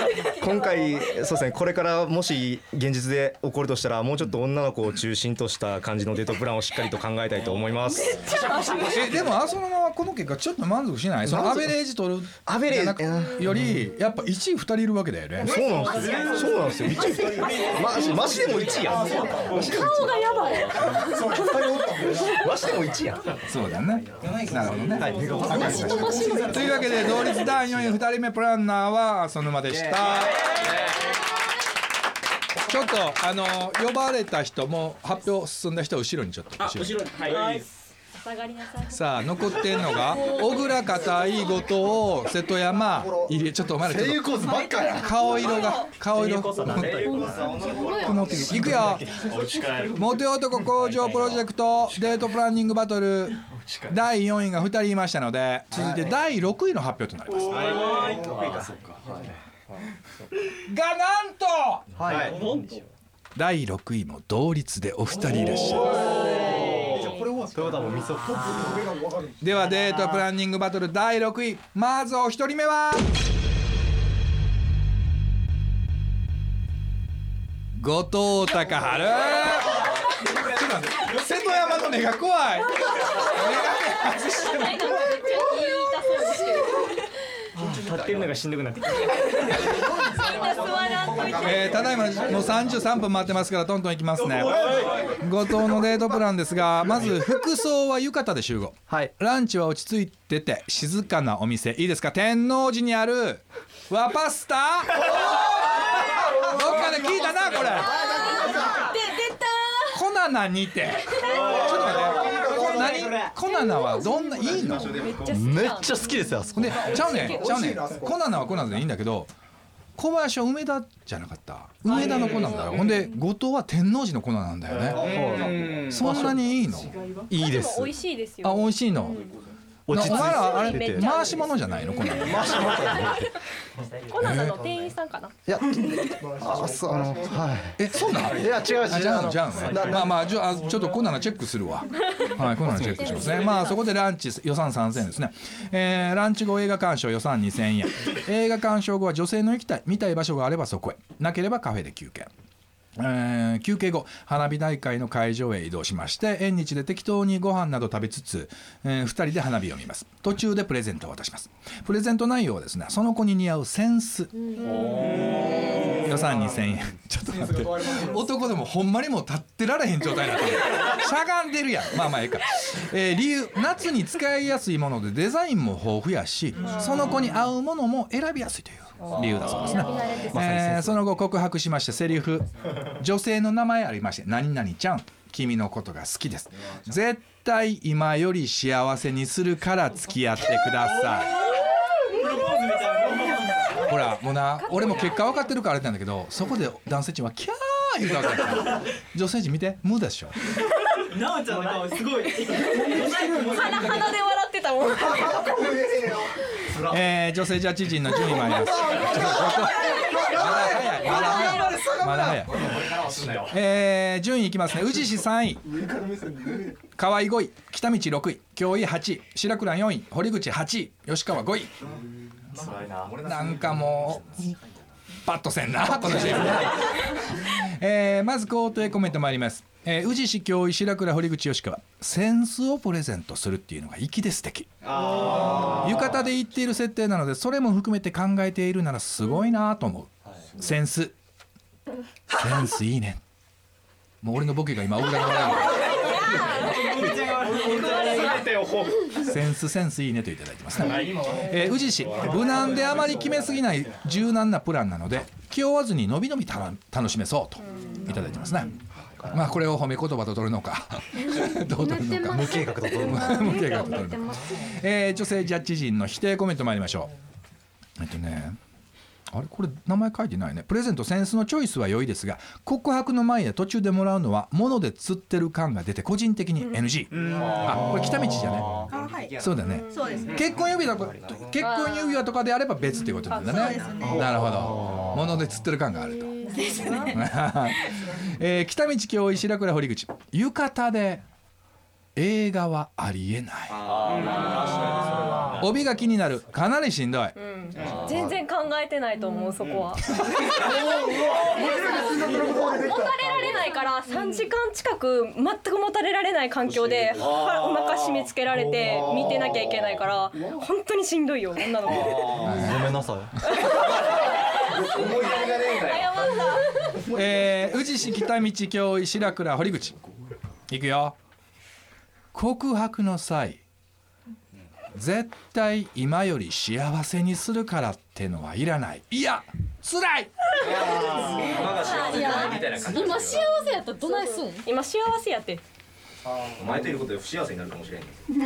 今回そうですねこれからもし現実で起こるとしたらもうちょっと女の子を中心とした感じのデートプランをしっかりと考えたいと思います。えでも浅沼はこの結果ちょっと満足しない。そのアベレージ取るアベレージよりやっぱ1位2人いるわけだよね。そうなんですよ。そうなんですよ1位。マジマジでも1位や顔がやばい。マジでも1位やんそうだね。なるほどね、わかりましたというわけで同率第4位2人目プランナーは浅沼でしたちょっとあの呼ばれた人も発表進んだ人は後ろにちょっと後ろに。後ろに。はい。下がりなさい。さあ残ってんのが小倉片井後藤瀬戸山入れちょっとお前らちょっとコースばっかや。顔色が顔色。いくよ。モテ男工場プロジェクトデートプランニングバトル第4位が2人いましたので続いて第6位の発表となりますがなんと第6位も同率でお二人いらっしゃいます。ではデートプランニングバトル第6位。まずお一人目は？後藤隆春ちょっと待って瀬戸山の目が怖い。なんかめっち立ってるのがしんどくなってきた。えーただいまもう33分待ってますからトントンいきますね。後藤のデートプランですがまず服装は浴衣で集合。はい。ランチは落ち着いてて静かなお店。いいですか？天王寺にある和パスタ？どっかで聞いたなこれ。で出たコナナにてコナナはどんないいの？めっちゃ好きですよあそこ。でちゃうねん。ちゃうねん。コナナはコナナでいいんだけど小林は梅田じゃなかった。梅田のコナナだよ。ほんで後藤は天王寺のコナナなんだよね。そんなにいいの？いいです。でも美味しいですよあ美味しいのなお前らあれ回し物じゃないの？コナナコナナの店員さんかな？いやあそうあのはえそうなの？いいや違う違う。あじゃあまあまあじゃあちょっとコナナチェックするわ。はいコナナチェックしますね。まあそこでランチ予算3000円ですね。えーランチ後映画鑑賞予算2000円。映画鑑賞後は女性の行きたい見たい場所があればそこへ。なければカフェで休憩えー休憩後花火大会の会場へ移動しまして縁日で適当にご飯など食べつつ、え2人で花火を見ます。途中でプレゼントを渡します。プレゼント内容はですねその子に似合うセンス。予算2000円。ちょっと待って。男でもほんまにもう立ってられへん状態になってる。しゃがんでるやん。まあまあええか、えー理由。夏に使いやすいものでデザインも豊富やしその子に合うものも選びやすいという理由だそうです。ね、えーその後告白しましてセリフ女性の名前ありまして「何々ちゃん。君のことが好きです。絶対今より幸せにするから付き合ってください」ほらもうな俺も結果分かってるからあれなんだけどそこで男性陣はキャー言うたわけや女性陣見て。無でしょ。なおちゃんの顔すごい。鼻鼻で笑もん えー女性ジャッジ陣の順位もあります。まだ早い、まだ早い、まだ早い。えー順位いきますね。宇治市3位、河合5位、北道6位、京井8位、白倉4位、堀口8位、吉川5位。なんかもうパッとせんなこの。えーまず肯定コメント参ります。えー宇治市京井白倉堀口吉川センスをプレゼントするっていうのが粋で素敵。浴衣で言っている設定なのでそれも含めて考えているならすごいなと思う、センス。センスいいね。もう俺のボケが今大浦の笑いセンスセンスいいねといただいてます。ね、えー宇治市。無難であまり決めすぎない柔軟なプランなので気負わずにのびのび楽しめそうといただいてますねまあこれを褒め言葉と取るのか。どう 取るのか。無計画と取る無計画と取るのか、えー女性ジャッジ陣の否定コメント参りましょう。えっとねあれ？これ名前書いてないね。プレゼントセンスのチョイスは良いですが告白の前や途中でもらうのは物で釣ってる感が出て個人的に NG、あこれ北道じゃねそうだね。そうですね。結婚指輪とか結婚指輪とかであれば別っていうことなんだね。なるほど。物で釣ってる感があると えー北道京井白倉堀口。浴衣で映画はありえない。帯が気になる。かなりしんどい。全然考えてないと思うそこは。もたれられないから3時間近く全くもたれられない環境ではお腹締め付けられて見てなきゃいけないから本当にしんどいよ女の子ごめんなさいえー宇治市北道京井白倉堀口。いくよ。告白の際絶対今より幸せにするからってのはいらない。いや辛い。いや今幸せやった。らどないすん？今幸せやって。お前といることで不幸せになるかもしれん。ち ょ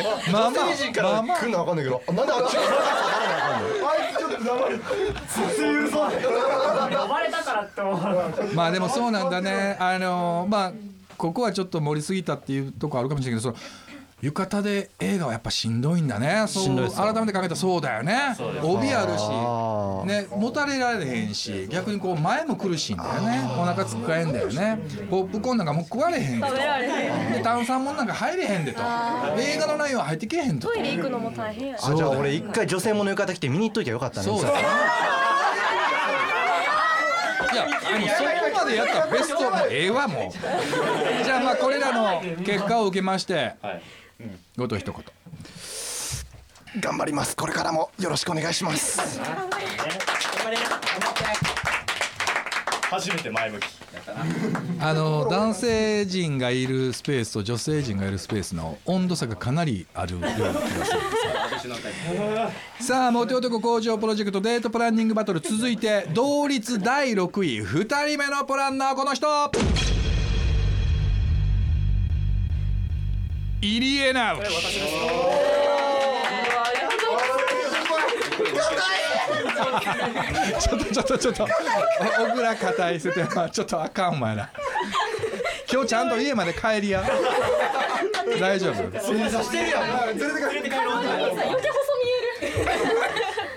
ってまあまあまあ。まあ来るのわかんないけどなんであっちがあいつちょっと黙る呼ばれたからって思うまあでもそうなんだね。あのまあここはちょっと盛りすぎたっていうとこあるかもしれないけどその浴衣で映画はやっぱしんどいんだね。そう。しんどいっす改めて考えたらそうだよね。帯あるしねもたれられへんし逆にこう前も苦しいんだよね。お腹つっかえんだよね。ポップコーンなんかもう食われへんでと。食べられへん。で炭酸もんなんか入れへんでと。映画の内容入ってけへんと。トイレ行くのも大変や。しあじゃあ俺一回女性もの浴衣着て見に行っといてよかったね。そうだねいや、あのそこまでやったらベストもうええわもう。じゃあまあこれらの結果を受けまして、ごと一言。頑張ります。これからもよろしくお願いします。初めて前向き。あの男性陣がいるスペースと女性陣がいるスペースの温度差がかなりあるような気がするんです さあモテ男工場プロジェクトデートプランニングバトル続いて同率第6位2人目のプランナーこの人入江直ちょっとちょっとちょっと。小倉硬いせてちょっとあかんお前ら。今日ちゃんと家まで帰りや。大丈夫？正座してるやん。連れて帰って。帰ろう余計細見える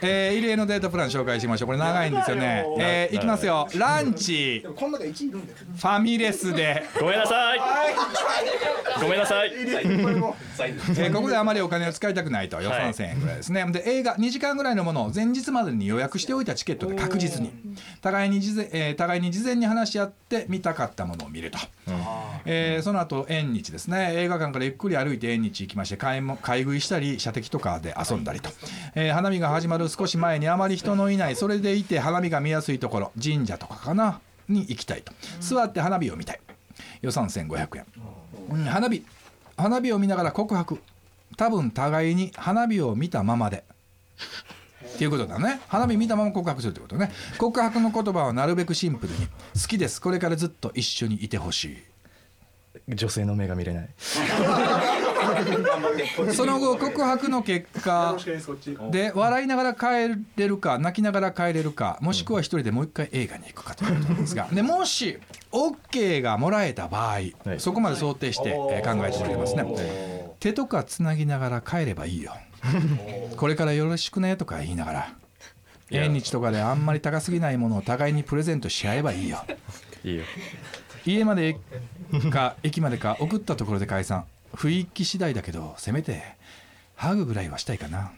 えー、異例のデートプラン紹介しましょう。これ長いんですよね。えー、いきますよ。ランチ。この中1いるんだよファミレスで。ごめんなさい。ごめんなさい。えーここであまりお金を使いたくないと予算1000円ぐらいですね、で映画2時間ぐらいのものを前日までに予約しておいたチケットで確実に。互いに事前,、えー互いに事前に話し合って見たかったものを見ると、えーその後縁日ですね。映画館からゆっくり歩いて縁日行きまして買いも買い食いしたり射的とかで遊んだりと、えー花見が始まる少し前にあまり人のいないそれでいて花見が見やすいところ神社とかかなに行きたいと。座って花火を見たい。予算1500円、うん花火花火を見ながら告白。多分互いに花火を見たままで。っていうことだね。花火見たまま告白するってことね。告白の言葉はなるべくシンプルに「好きです。これからずっと一緒にいてほしい」女性の目が見れない。その後告白の結果で笑いながら帰れるか泣きながら帰れるかもしくは一人でもう一回映画に行くかということなんですがでもし OK がもらえた場合そこまで想定してえー考えておりますね。手とかつなぎながら帰ればいいよ。これからよろしくねとか言いながら。縁日とかであんまり高すぎないものを互いにプレゼントし合えばいいよ。いいよ。家までか駅までか送ったところで解散。雰囲気次第だけどせめてハグぐらいはしたいかな。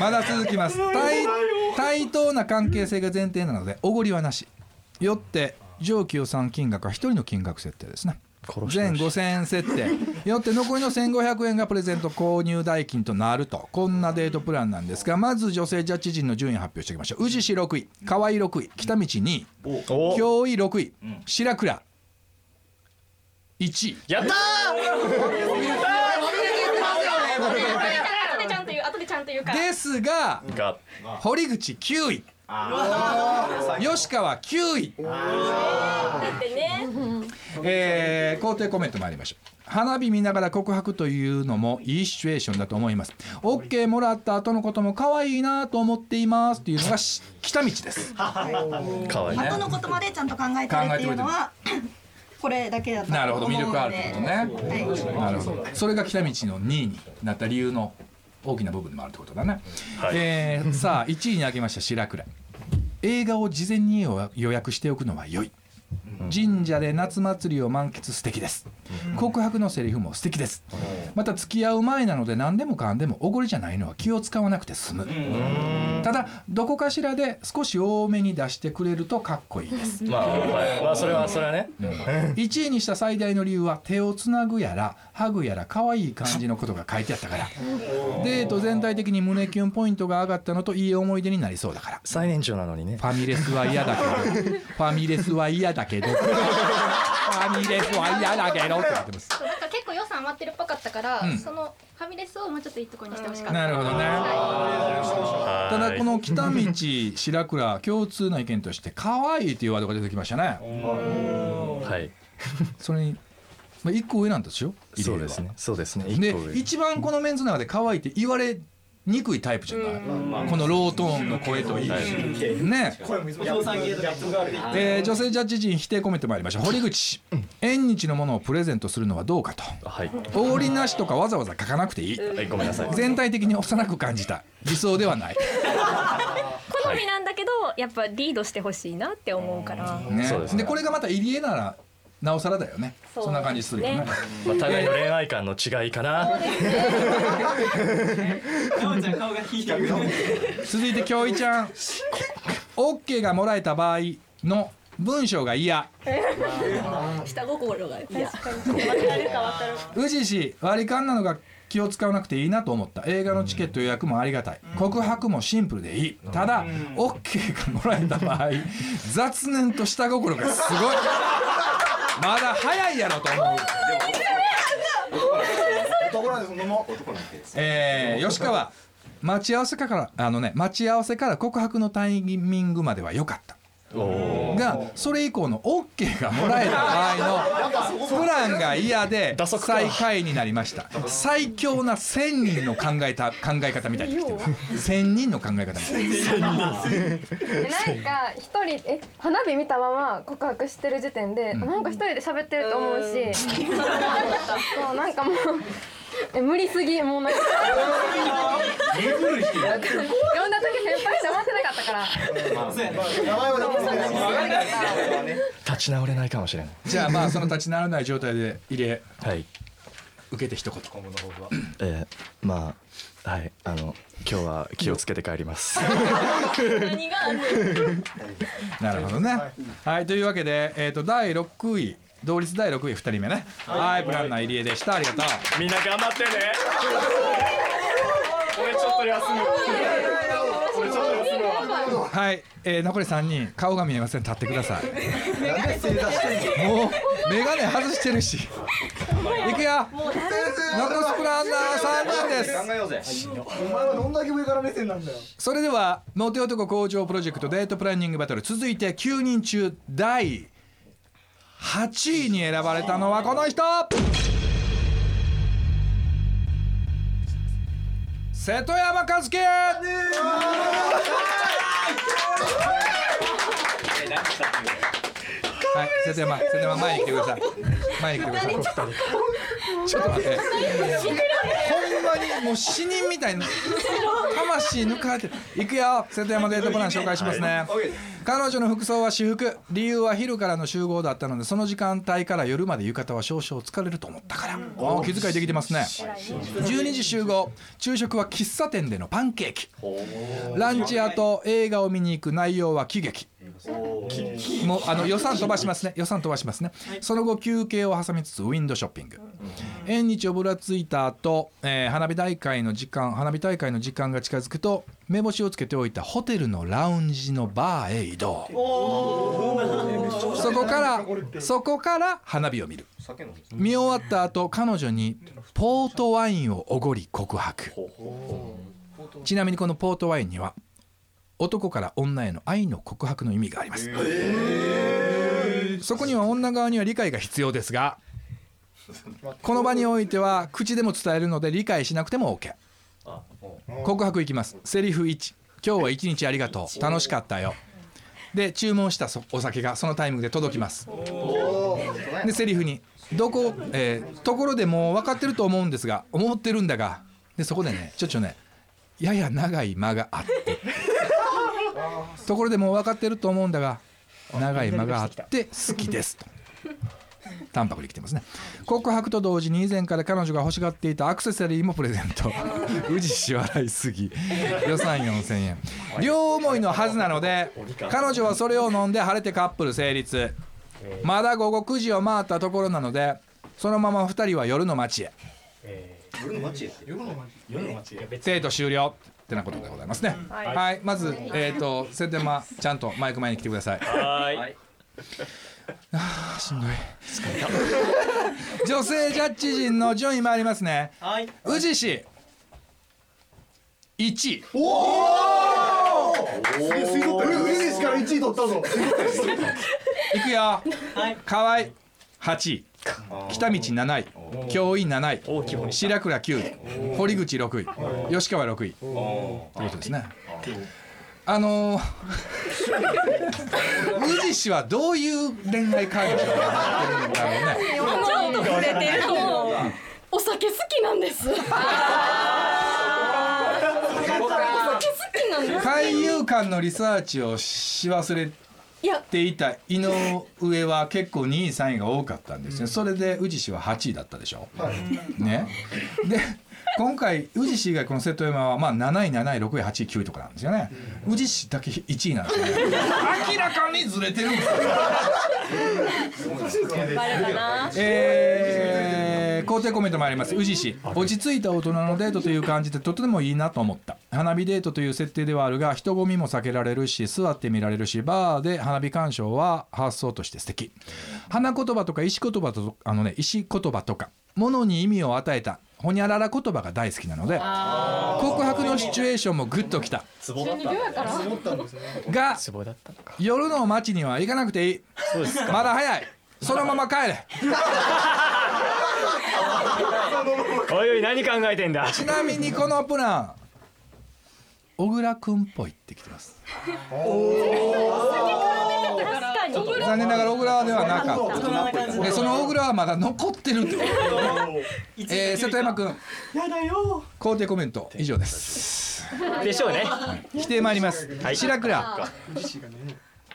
まだ続きます。対対等な関係性が前提なのでおごりはなし。よって上記予算金額は1人の金額設定ですね全5000円設定よって残りの1500円がプレゼント購入代金となると。こんなデートプランなんですがまず女性ジャッジ陣の順位発表していきましょう。宇治市6位河合6位北道2位。京井6位。白倉。1位。やった後でちゃんと言う後でちゃんと言うからですが堀口9位吉川9位ってねえー、肯定コメント参りましょう。花火見ながら告白というのもいいシチュエーションだと思います。OK もらった後のことも可愛いなと思っていますっていうのがし北道です。可愛いね。後のことまでちゃんと考えてるっていうのはこれだけだとなるほど。魅力あるってことね、なるほど。それが北道の2位になった理由の大きな部分でもあるってことだね、えーさあ1位に挙げました白倉映画を事前に予約しておくのは良い神社で夏祭りを満喫素敵です。告白のセリフも素敵です。また付き合う前なので何でもかんでもおごりじゃないのは気を使わなくて済む。ただどこかしらで少し多めに出してくれるとかっこいいです。まあ、はい。まあそれはそれはね。1位にした最大の理由は手をつなぐやらハグやら可愛い感じのことが書いてあったから。デート全体的に胸キュンポイントが上がったのといい思い出になりそうだから。最年長なのにね。ファミレスは嫌だけど。ファミレスは嫌だけど。ファミレスは嫌だけど。ってなってます。そうなんか結構予算余ってるっぽかったから、うん。そのファミレスをもうちょっといいところにしてほしかった。なるほどね。はただこの北道白倉共通の意見として可愛いっていうワードが出てきましたね。はい。それにまあ一個上なんですよ。そうですね。そうですね。で一番このメンズの中で可愛いって言われにくいタイプじゃない。このロートーンの声といい。ね。えー女性ジャッジ陣否定コメント参りましょう。堀口。縁日のものをプレゼントするのはどうかと。はい。おごりなしとかわざわざ書かなくていい。はいごめんなさい。全体的に幼く感じた。理想ではない。好みなんだけどやっぱリードしてほしいなって思うから。ね。でこれがまた入江ならなおさらだよね。そんな感じするよね。まあ互いの恋愛観の違いかな。続いて京井ちゃん。OK がもらえた場合の文章が嫌。下心がいや分かるか分かる宇治市割り勘なのが気を使わなくていいなと思った。映画のチケット予約もありがたい。告白もシンプルでいい。ただ OK がもらえた場合雑念と下心がすごいまだ早いやろと思う。男なんです飲もうえー吉川待ち合わせからあのね待ち合わせから告白のタイミングまでは良かった。がそれ以降の OK がもらえた場合のプランが嫌で最下位になりました。最強な1000人の考えた考え方みたいに来てる。1000人の考え方みたいえなんか一人え花火見たまま告白してる時点で、なんか一人で喋ってると思うし、そうなんかもうえ無理すぎもうなんか。呼んだ時先輩って思ってなかったから。立ち直れないかもしれないじゃあまあその立ち直らない状態で入れはい受けて一言。えー、まあはい。あの今日は気をつけて帰ります。何が なるほどね。はい。というわけでえっ、と第6位同率第6位2人目ね。はい。プランナー入江でした。ありがとう。みんな頑張ってね。俺ちょっと休む。俺ちょっと休むわ。はい、えー、残り3人。顔が見えません。立ってください。もう眼鏡外してるし。いくよ。残すプランナー3人です。考えようぜお前はどんだけ上から目線なんだよ。それではモテ男向上プロジェクトデートプランニングバトル続いて9人中第8位に選ばれたのはこの人瀬戸山和樹はい、瀬戸山、瀬戸山前に来てください。前に来てください。ちょっと待って。ほんもう死人みたいな魂抜かれてる。行くよ。瀬戸山デートプラン紹介しますね。彼女の服装は私服。理由は昼からの集合だったので、その時間帯から夜まで浴衣は少々疲れると思ったから。ああ、気遣いできてますね。12時集合。昼食は喫茶店でのパンケーキ。ランチ後映画を見に行く内容は喜劇。もうあの予算飛ばしますね。予算飛ばしますね。その後休憩を挟みつつウィンドウショッピング。縁日をぶらついた後、えー花火大会の時間花火大会の時間が近づくと目星をつけておいたホテルのラウンジのバーへ移動。そこからそこから花火を見る。見終わった後彼女にポートワインをおごり告白。ちなみにこのポートワインには男から女への愛の告白の意味があります。そこには女側には理解が必要ですがこの場においては口でも伝えるので理解しなくても OK 告白いきます。セリフ1今日は一日ありがとう。楽しかったよ。で注文したそお酒がそのタイミングで届きます。でセリフにどこ、えーところでもう分かってると思うんですが思ってるんだが。でそこでねちょっとねやや長い間があってところでもう分かってると思うんだが長い間があって好きですと。淡白に来てますね。告白と同時に以前から彼女が欲しがっていたアクセサリーもプレゼント。宇治市笑いすぎ。予算4000円。両思いのはずなので彼女はそれを飲んで晴れてカップル成立。まだ午後9時を回ったところなのでそのまま2人は夜の街へ。夜の街へ夜の街夜の街へデート終了ってなことでございますね。はい。はい、まずえっ、とセテマちゃんとマイク前に来てください。はい。あーしんどい。女性ジャッジ陣の順位参りますね。はい。宇治市。1位。おお水道店宇治市から1位取ったぞ。い。くよ。河合。8位北道7位京井7位白倉9位堀口6位吉川6位。ということですね。あのー、宇治市はどういう恋愛感情がなってるんだろうねちょっと触れてるお酒好きなんです。お酒好きなんです。海遊館のリサーチをし忘れいや。ていた井上は結構2位3位が多かったんですねそれで宇治市は8位だったでしょ、ね。で今回宇治市以外この瀬戸山はまあ7位7位6位8位9位とかなんですよね。宇治市だけ1位なんですよね。明らかにずれてるんですよ。バレたなえー、肯定コメントもあります。宇治市。落ち着いた大人のデートという感じでとてもいいなと思った。花火デートという設定ではあるが人混みも避けられるし座って見られるしバーで花火鑑賞は発想として素敵。花言葉とか石言葉とあのね石言葉とか物に意味を与えたほにゃらら言葉が大好きなので告白のシチュエーションもグッときた。が夜の街には行かなくていい。まだ早い。そのまま帰れ おいおい何考えてんだ？ちなみにこのプラン小倉くんっぽいってきてます。残念ながら小倉ではなかった。でその小倉はまだ残ってるってことえー、瀬戸山くん。やだよ。肯定コメント以上です。でしょうね。否定参ります、白倉。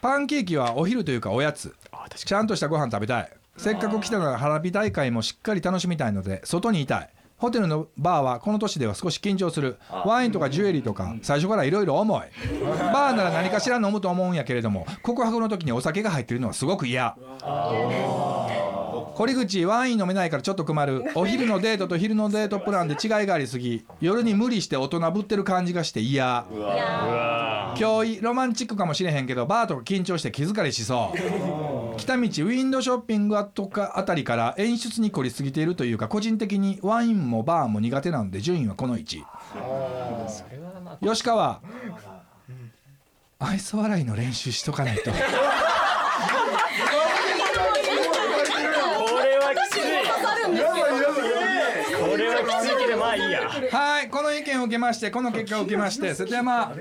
パンケーキはお昼というかおやつ。ちゃんとしたご飯食べたいせっかく来たなら花火大会もしっかり楽しみたいので外にいたい。ホテルのバーはこの年では少し緊張する。ワインとかジュエリーとか最初からいろいろ重い。バーなら何かしら飲むと思うんやけれども告白の時にお酒が入ってるのはすごく嫌。堀口ワイン飲めないからちょっと困る。お昼のデートと昼のデートプランで違いがありすぎ夜に無理して大人ぶってる感じがして嫌。今日ロマンチックかもしれへんけどバーとか緊張して気疲れしそう来た道ウィンドショッピングとかあたりから演出に凝りすぎているというか個人的にワインもバーも苦手なので順位はこの1吉川愛想笑いの練習しとかないと。これはきつい。これはきついけどまあいいや。はいこの意見を受けましてこの結果を受けまして瀬戸山。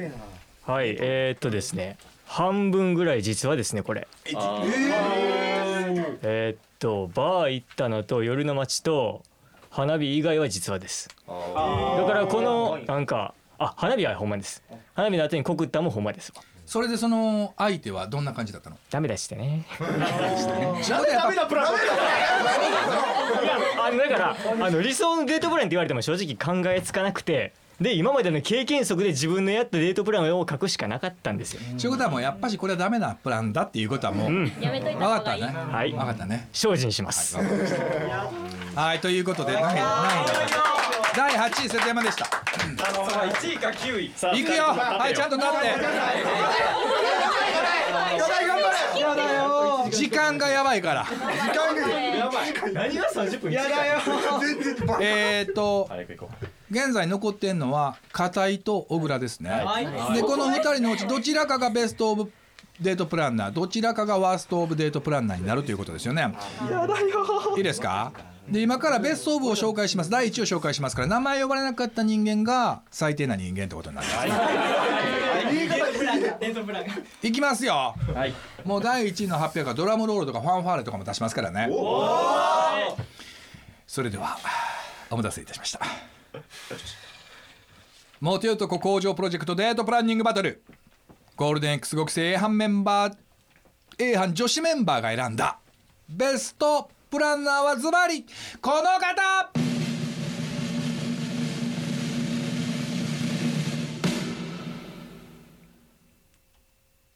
はいえー、っとですね半分ぐらい実はですねこれ。えー、っとバー行ったのと夜の街と花火以外は実はです。だからこのなんかあ花火はほんまです。花火の後に告ったもほんまです。わそれでその相手はどんな感じだったの？ダメ出してね。そこでやっぱいやあのだからあの理想のデートプランって言われても正直考えつかなくてで今までの経験則で自分のやったデートプランを書くしかなかったんですよ。ということはもうやっぱしこれはダメなプランだっていうことはもう、うん。やめとい分た方がいいかったね。はい。分かったね。精進します。はいということで何第8位瀬戸山でした。1位か9位さいくよはいちゃんと立ってやだよ時間がやばいから時間がやばい何が30分やだよえーっと現在残ってんのは片井と小倉ですね、はい。でこの2人のうちどちらかがベストオブデートプランナーどちらかがワーストオブデートプランナーになるということですよね。やだよいいですか？で今からベストオブを紹介します。第1を紹介しますから名前呼ばれなかった人間が最低な人間ってことになります、い。きますよ、もう第1位の発表がドラムロールとかファンファーレとかも出しますからね。それではお待たせいたしましたモテ男工場プロジェクトデートプランニングバトル。ゴールデン X 極性 A 班メンバー A 班女子メンバーが選んだ。ベストプランナーはズバリ。この方。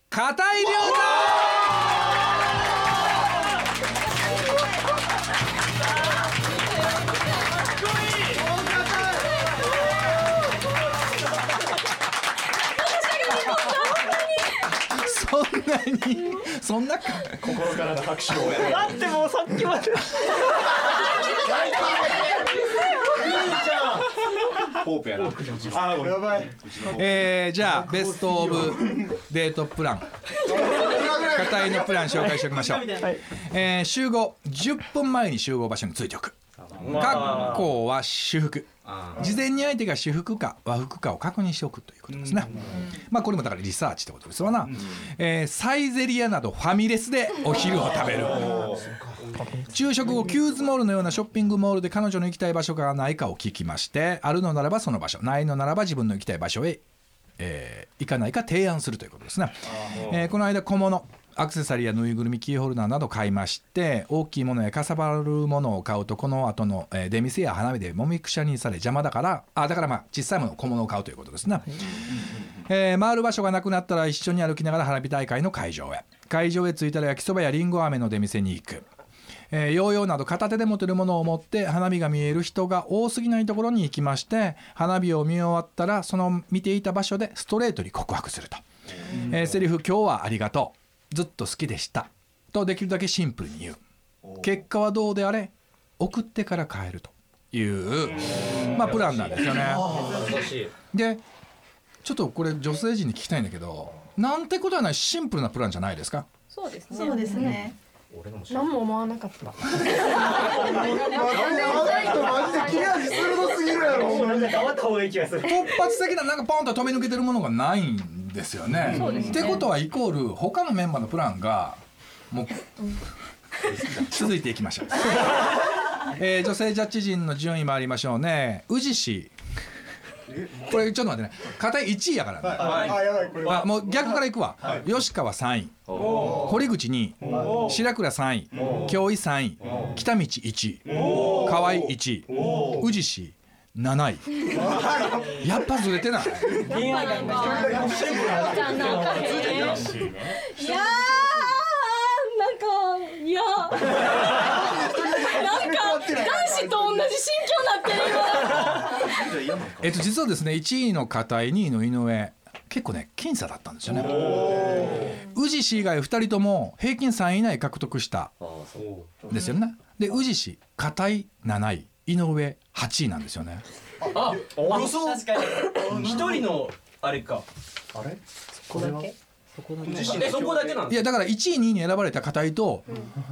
片井亮太。にそんな心からの拍手をだってもうさっきまで。ポープやなあやばい。えー、じゃあベストオブデートプラン。片井のプラン紹介しておきましょう、えー集合。10分前に集合場所についておく格好は私服。事前に相手が私服か和服かを確認しておくということですね、まあこれもだからリサーチってことですわな、えーサイゼリヤなどファミレスでお昼を食べる。昼食後キューズモールのようなショッピングモールで彼女の行きたい場所がないかを聞きましてあるのならばその場所ないのならば自分の行きたい場所へ、えー行かないか提案するということですね、えーこの間小物アクセサリーやぬいぐるみキーホルダーなど買いまして大きいものやかさばるものを買うとこの後の、えー出店や花火でもみくしゃにされ邪魔だからあだからまあ小さいもの小物を買うということですね、えー回る場所がなくなったら一緒に歩きながら花火大会の会場へ。会場へ着いたら焼きそばやりんご飴の出店に行く。えーヨーヨーなど片手で持てるものを持って花火が見える人が多すぎないところに行きまして花火を見終わったらその見ていた場所でストレートに告白すると、えーセリフ「今日はありがとう」「ずっと好きでした」とできるだけシンプルに言う。結果はどうであれ送ってから帰るという、まあ、プランなんですよね。でちょっとこれ女性陣に聞きたいんだけどなんてことはないシンプルなプランじゃないですか。そうですね。そうですね。何も思わなかった。マジで切れ味鋭すぎるやろ。黙った方がいい気がする。突発的ななんかポンと飛び抜けてるものがないんですよね。そうですね。ってことはイコール他のメンバーのプランがもう続いていきましょう。えー女性ジャッジ陣の順位参りましょうね。宇治市。これちょっと待ってね。片い1位やからね。あやばいこれ。あもう逆からいくわ、吉川3位。堀口2位。白倉3位。京井3位。北道1位。河合1位。宇治市7位。やっぱずれてない？いやーなんかいや。なんか男子と同じ心境になってる今えっと実はですね1位の片井2位の井上結構ね僅差だったんですよね。宇治市以外2人とも平均3位以内獲得した。ですよね。で宇治市片井7位井上8位なんですよね。あ予想。確かに。一人のあれか。あれ？そこだけ？えそこだけなんいやだから1位2位に選ばれた片井と、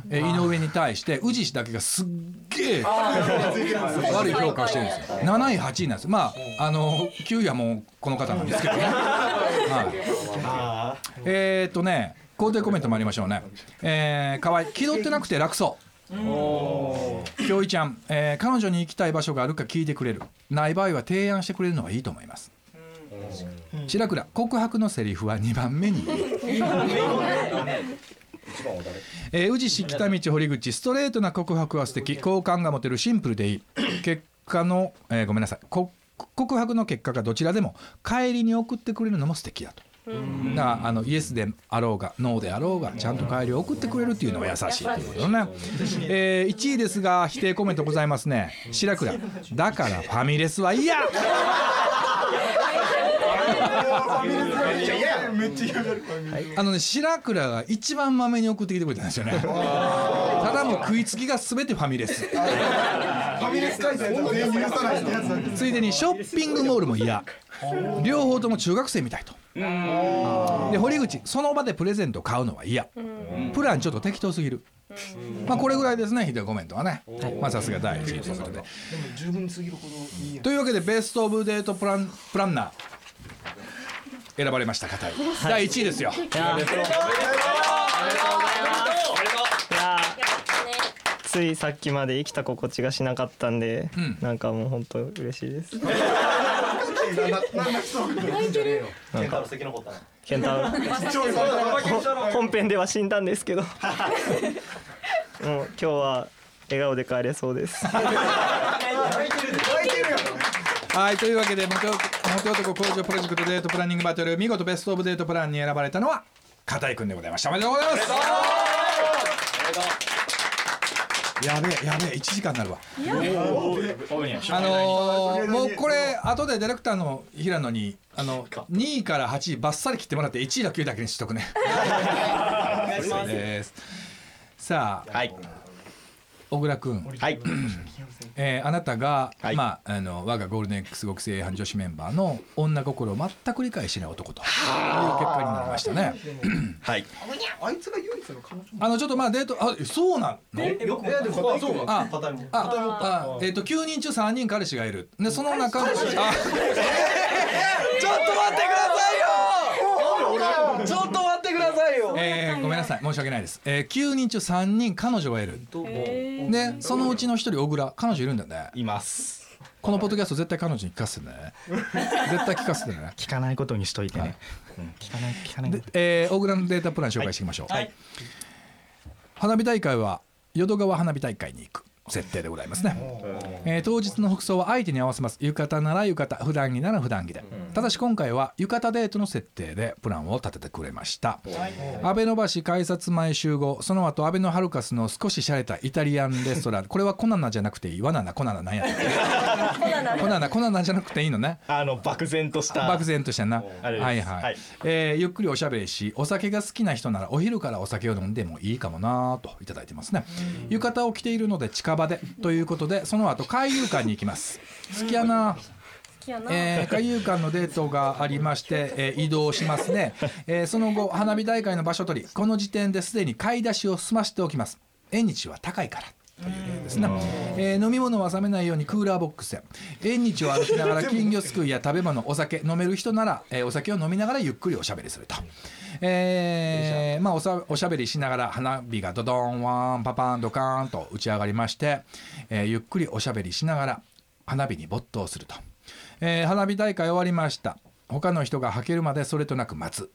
えー井上に対して宇治市だけがすっげえ悪い評価をしてるんですよ。7位8位なんですまああの9位はもうこの方なんですけどね、はい、えー、っとね肯定コメントもありましょうね。えー、河合気取ってなくて楽そう京一ちゃん、えー彼女に行きたい場所があるか聞いてくれる。ない場合は提案してくれるのがいいと思います。白倉告白のセリフは2番目にえー宇治市北道堀口ストレートな告白は素敵。好感が持てるシンプルでいい。結果の、えーごめんなさい。こ告白の結果がどちらでも帰りに送ってくれるのも素敵だと。だからあのイエスであろうがノーであろうがちゃんと帰りを送ってくれるっていうのは優しいということね、えー1位ですが否定コメントございますね。白倉だからファミレスは嫌。めっちゃ嫌がるあのね白倉が一番まめに送ってきてくれたんですよね。ただもう食いつきが全てファミレス ファミレス開催全員許さないってやつなんですついでにショッピングモールも嫌。両方とも中学生みたいと。で堀口その場でプレゼント買うのは嫌。プランちょっと適当すぎる。まあこれぐらいですね。ヒデコメントはね。まあさすが第一位ということで。十分すぎるほどいいやというわけでベストオブデートプランプランナー。選ばれました方第1位ですよ。いやついさっきまで生きた心地がしなかったんで、なんかもう本当嬉しいです。なんかケンタロウほ本編では死んだんですけど。もう今日は笑顔で帰れそうです。はいというわけでモテ男工場プロジェクトデートプランニングバトル見事ベストオブデートプランに選ばれたのは片井くんでございました。おめでとうございますやべえやべえ1時間になるわ。あのー、もうこれ後でディレクターの平野にあの2位から8位バッサリ切ってもらって1位だけだけにしとくね。さあ、小倉君、えーあなたが、まあ、あの我がゴールデン X 極正反女子メンバーの女心を全く理解しない男という結果になりましたね。はい。あいつが唯一の彼女。あのちょっとまあデートあそうなの？よくいやでもそうあああえっ、と9人中3人彼氏がいる。でその中のあ ちょっと待ってくださいよ！ちょっとえー、ごめんなさい。申し訳ないです、えー、9人中3人彼女がいる。でそのうちの1人小倉彼女いるんだよね。います。このポッドキャスト絶対彼女に聞かせてね。絶対聞かせてね。聞かないことにしといてね、うん聞かない聞かない。で、えー、大倉のデータプラン紹介していきましょう、はい。花火大会は淀川花火大会に行く設定でございますね、えー当日の服装は相手に合わせます。浴衣なら浴衣普段着なら普段着で、ただし今回は浴衣デートの設定でプランを立ててくれました、安倍伸ばし改札前集合。その後安倍のハルカスの少し洒落たイタリアンレストラン。これはコナナじゃなくていいわななコナナなんや コナナコナナ。じゃなくていいのね。あの漠然とした。漠然としたな。はいはい、はい。えーゆっくりおしゃべりしお酒が好きな人ならお昼からお酒を飲んでもいいかもなといただいてますね。浴衣を着ているので近場でということでその後海遊館に行きます。好きやな。えー海遊館のデートがありまして、えー移動しますね、えーその後花火大会の場所取りこの時点ですでに買い出しを済ましておきます。縁日は高いから。という例ですね、えー飲み物は冷めないようにクーラーボックスへ。縁日を歩きながら金魚すくいや食べ物お酒飲める人なら、えーお酒を飲みながらゆっくりおしゃべりすると。えーまあ、おさおしゃべりしながら花火がドドンワンパパンドカーンと打ち上がりまして、えーゆっくりおしゃべりしながら花火に没頭すると、えー花火大会終わりました。他の人がはけるまでそれとなく待つ。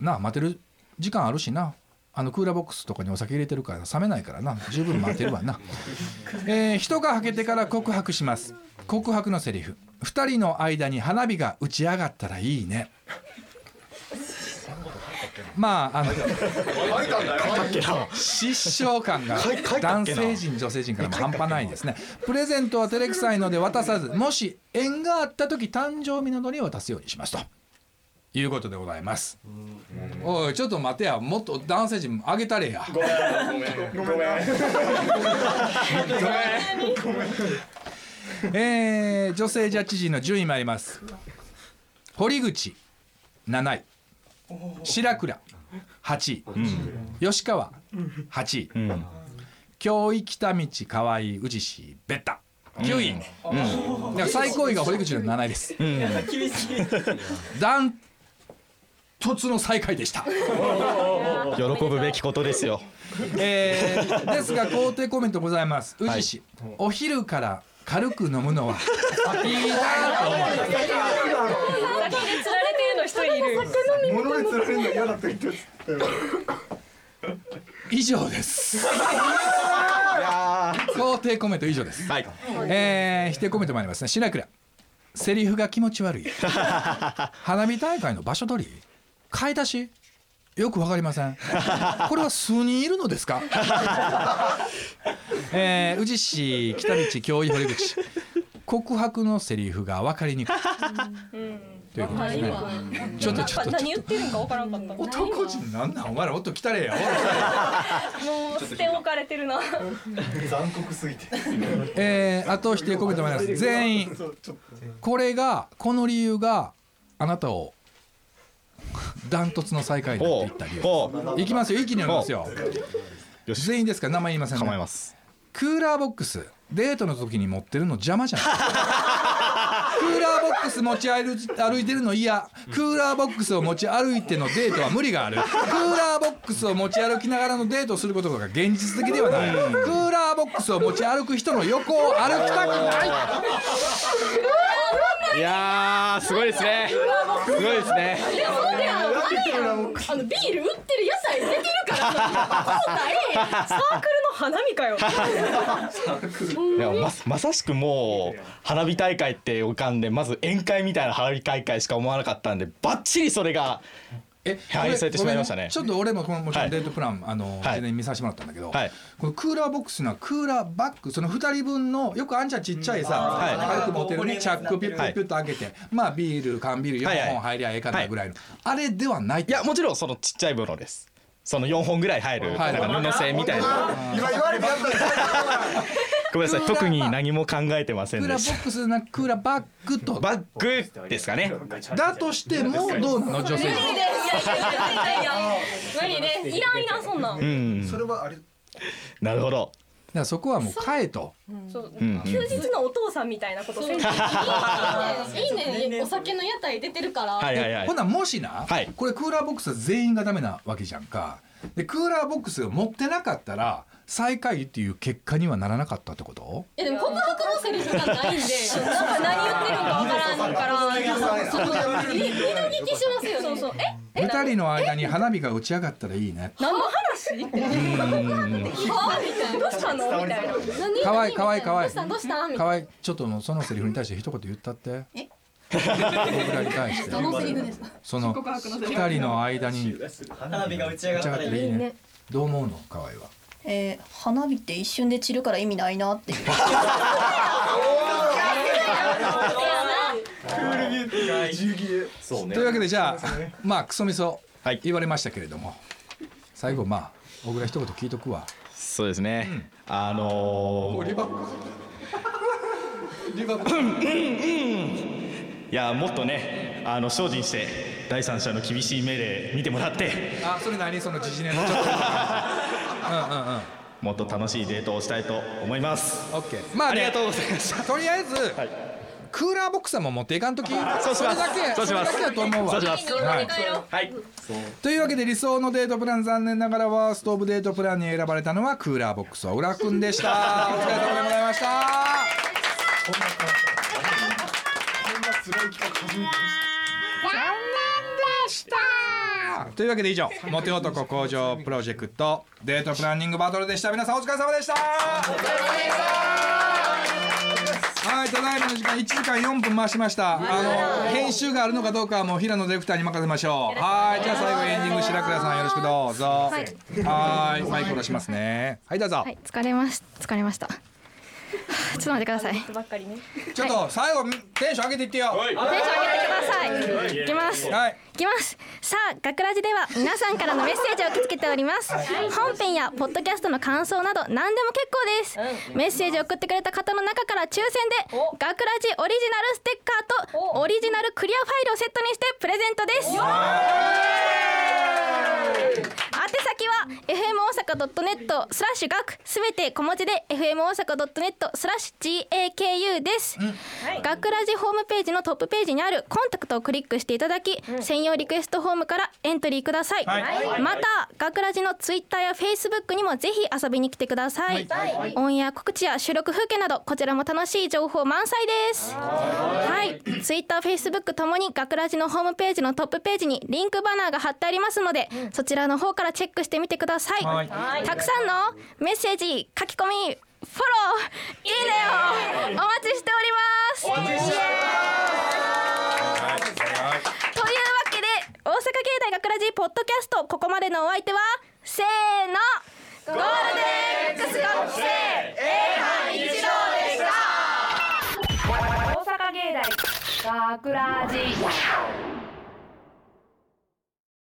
なあ待てる時間あるしな。あのクーラーボックスとかにお酒入れてるから冷めないからな。十分待てるわな、えー人がはけてから告白します。告白のセリフ。二人の間に花火が打ち上がったらいいねまああの 失笑感が男性陣女性陣からも半端ないですね。プレゼントは照れくさいので渡さずもし縁があった時誕生日などに渡すようにしますと。いうことでございます。おいちょっと待てや。もっと男性陣あげたれや。ごめん。ごめん。ごめん。えー女性ジャッジ陣の順位参ります。堀口7位白倉8位、吉川8位、京井北道河合宇治市ベッタ。9位、だから最高位が堀口の7位です、厳しいダントツの最下位でした。喜ぶべきことですよ。えーですが肯定コメントございます。宇治市、お昼から軽く飲むのはいいなと思います先で釣られてるの一人いる物で釣られるの嫌だって言ってたよ以上です。肯定コメント以上です、はい。えー否定コメントもありますね。白倉。セリフが気持ち悪い。花火大会の場所取り。買い出し。よくわかりません。これは数人いるのですか？えー宇治市北道京井堀口。告白のセリフが分かりにくいということですね。ちょっとちょっと何言ってるんかわからんかった。も男人なんなん？お前らもっと来たれやう捨て置かれてるな。残酷すぎて。えー、あと否定コメントもあります。全員。これがこの理由があなたをダントツの最下位になっていった理由。いきますよ。一気に読みますよ。全員ですか？ら名前言いませんね。構えますクーラーボックス。デートの時に持ってるの邪魔じゃんク ス持ち歩い歩いてるの嫌。クーラーボックスを持ち歩いてのデートは無理がある。クーラーボックスを持ち歩きながらのデートをすることが現実的ではない。クーラーボックスを持ち歩く人の横を歩きたくない。いやーすごいですね。すごいですね あのビール売ってる屋台出てるからそうだえ。サークルの花見かよ。いやままさしくもう花火大会って浮かんでまず宴会みたいな花火大会しか思わなかったんでバッチリそれがえ反映されてしまいましたね。ちょっと俺もこのもちろはい。んデートプラン、あの、はい。事前に見させてもらったんだけど、はい。このクーラーボックスのクーラーバッグその2人分のよくあんちゃんちっちゃいさ、はい。軽く持てるねチャックピュッピュッピュッと開けて、まあビール缶ビール4はいはい本入りゃええかなぐらいの、あれではないいやもちろんそのちっちゃいものですその4本ぐらい入るはいなんか布製みたいな今言われてやったごめんなさい特に何も考えてませクーラーボックスなクーラーバッグと。たバッグですかね。だとしてもどうなの？女性無理でいやいやいやいや無理でいらんいらんそんなんうんそれはあれなるほどだからそこはもう変えとそううん休日のお父さんみたいなことせんといいねいいねお酒の屋台出てるからはいはいはいほなもしな、はいこれクーラーボックスは全員がダメなわけじゃんかでクーラーボックスを持ってなかったら最下位っていう結果にはならなかったってこと？えでも告白のセリフがないんで なんか何言ってるんかわからんから。その二度聞きしますよねそうそうえ二人の間に花火が打ち上がったらいいね。何の話？みたいなどうしたの？みたいな。何かわいいかわいいかわいいどうしたどうした？みたいな。かわい。ちょっとそのセリフに対して一言言ったって？え？僕らに対して。どのセリフですか？その二人の間に花火が打ち上がったらいいね。ね。どう思うの？かわいはえー花火って一瞬で散るから意味ないなっていう。というわけでじゃあまあクソみそ言われましたけれども最後まあ小倉一言聞いとくわ。そうですね、あのー、リバリバいやもっとねあの精進して第三者の厳しい目で見てもらって。あそれ何その時事ネタちょっと。うんうんうん。もっと楽しいデートをしたいと思います。オッケーまあ、ね、ありがとうございました。とりあえず、クーラーボックスはもう持っていかんときそうします。れだけそうします。れだと思うわ。そうします。はい。はい。というわけで理想のデートプラン残念ながらワーストオブデートプランに選ばれたのはクーラーボックス小倉くんでした。お疲れ様でございましたというわけで以上モテ男向上プロジェクトデートプランニングバトルでした。皆さんお疲れ様でした。はいただいまの時間1時間4分回しました。あの編集があるのかどうかはもう平野ディレクターに任せましょう。はいじゃあ最後エンディング白倉さんよろしくどうぞ。はい。マイク下ろしますね。はいどうぞ、はい疲れます疲れましたちょっと待ってくださいばっかりねちょっと最後テンション上げていってよテンション上げてください。いきます。はい。いきます。さあ、学ラジでは皆さんからのメッセージを受け付けております。本編やポッドキャストの感想など何でも結構です。メッセージを送ってくれた方の中から抽選で学ラジオリジナルステッカーとオリジナルクリアファイルをセットにしてプレゼントです。宛先は fm 大阪 .net スラッシュ学すべて小文字で fm 大阪 .net スラッシュ gaku です、学ラジホームページのトップページにあるコンタクトをクリックしていただき、専用リクエストフォームからエントリーください、はい。また学ラジのツイッターやフェイスブックにもぜひ遊びに来てください、はい。オンエア告知や収録風景などこちらも楽しい情報満載です。はい。ツイッターフェイスブックともに学ラジのホームページのトップページにリンクバナーが貼ってありますので、そちらの方からチェックしてみてください、はい。たくさんのメッセージ書き込みフォローいいねをお待ちしております。というわけで大阪芸大学ラジポッドキャストここまでのお相手はせーの。ゴールデン X 学生 A 班一同でした大阪芸大学ラジ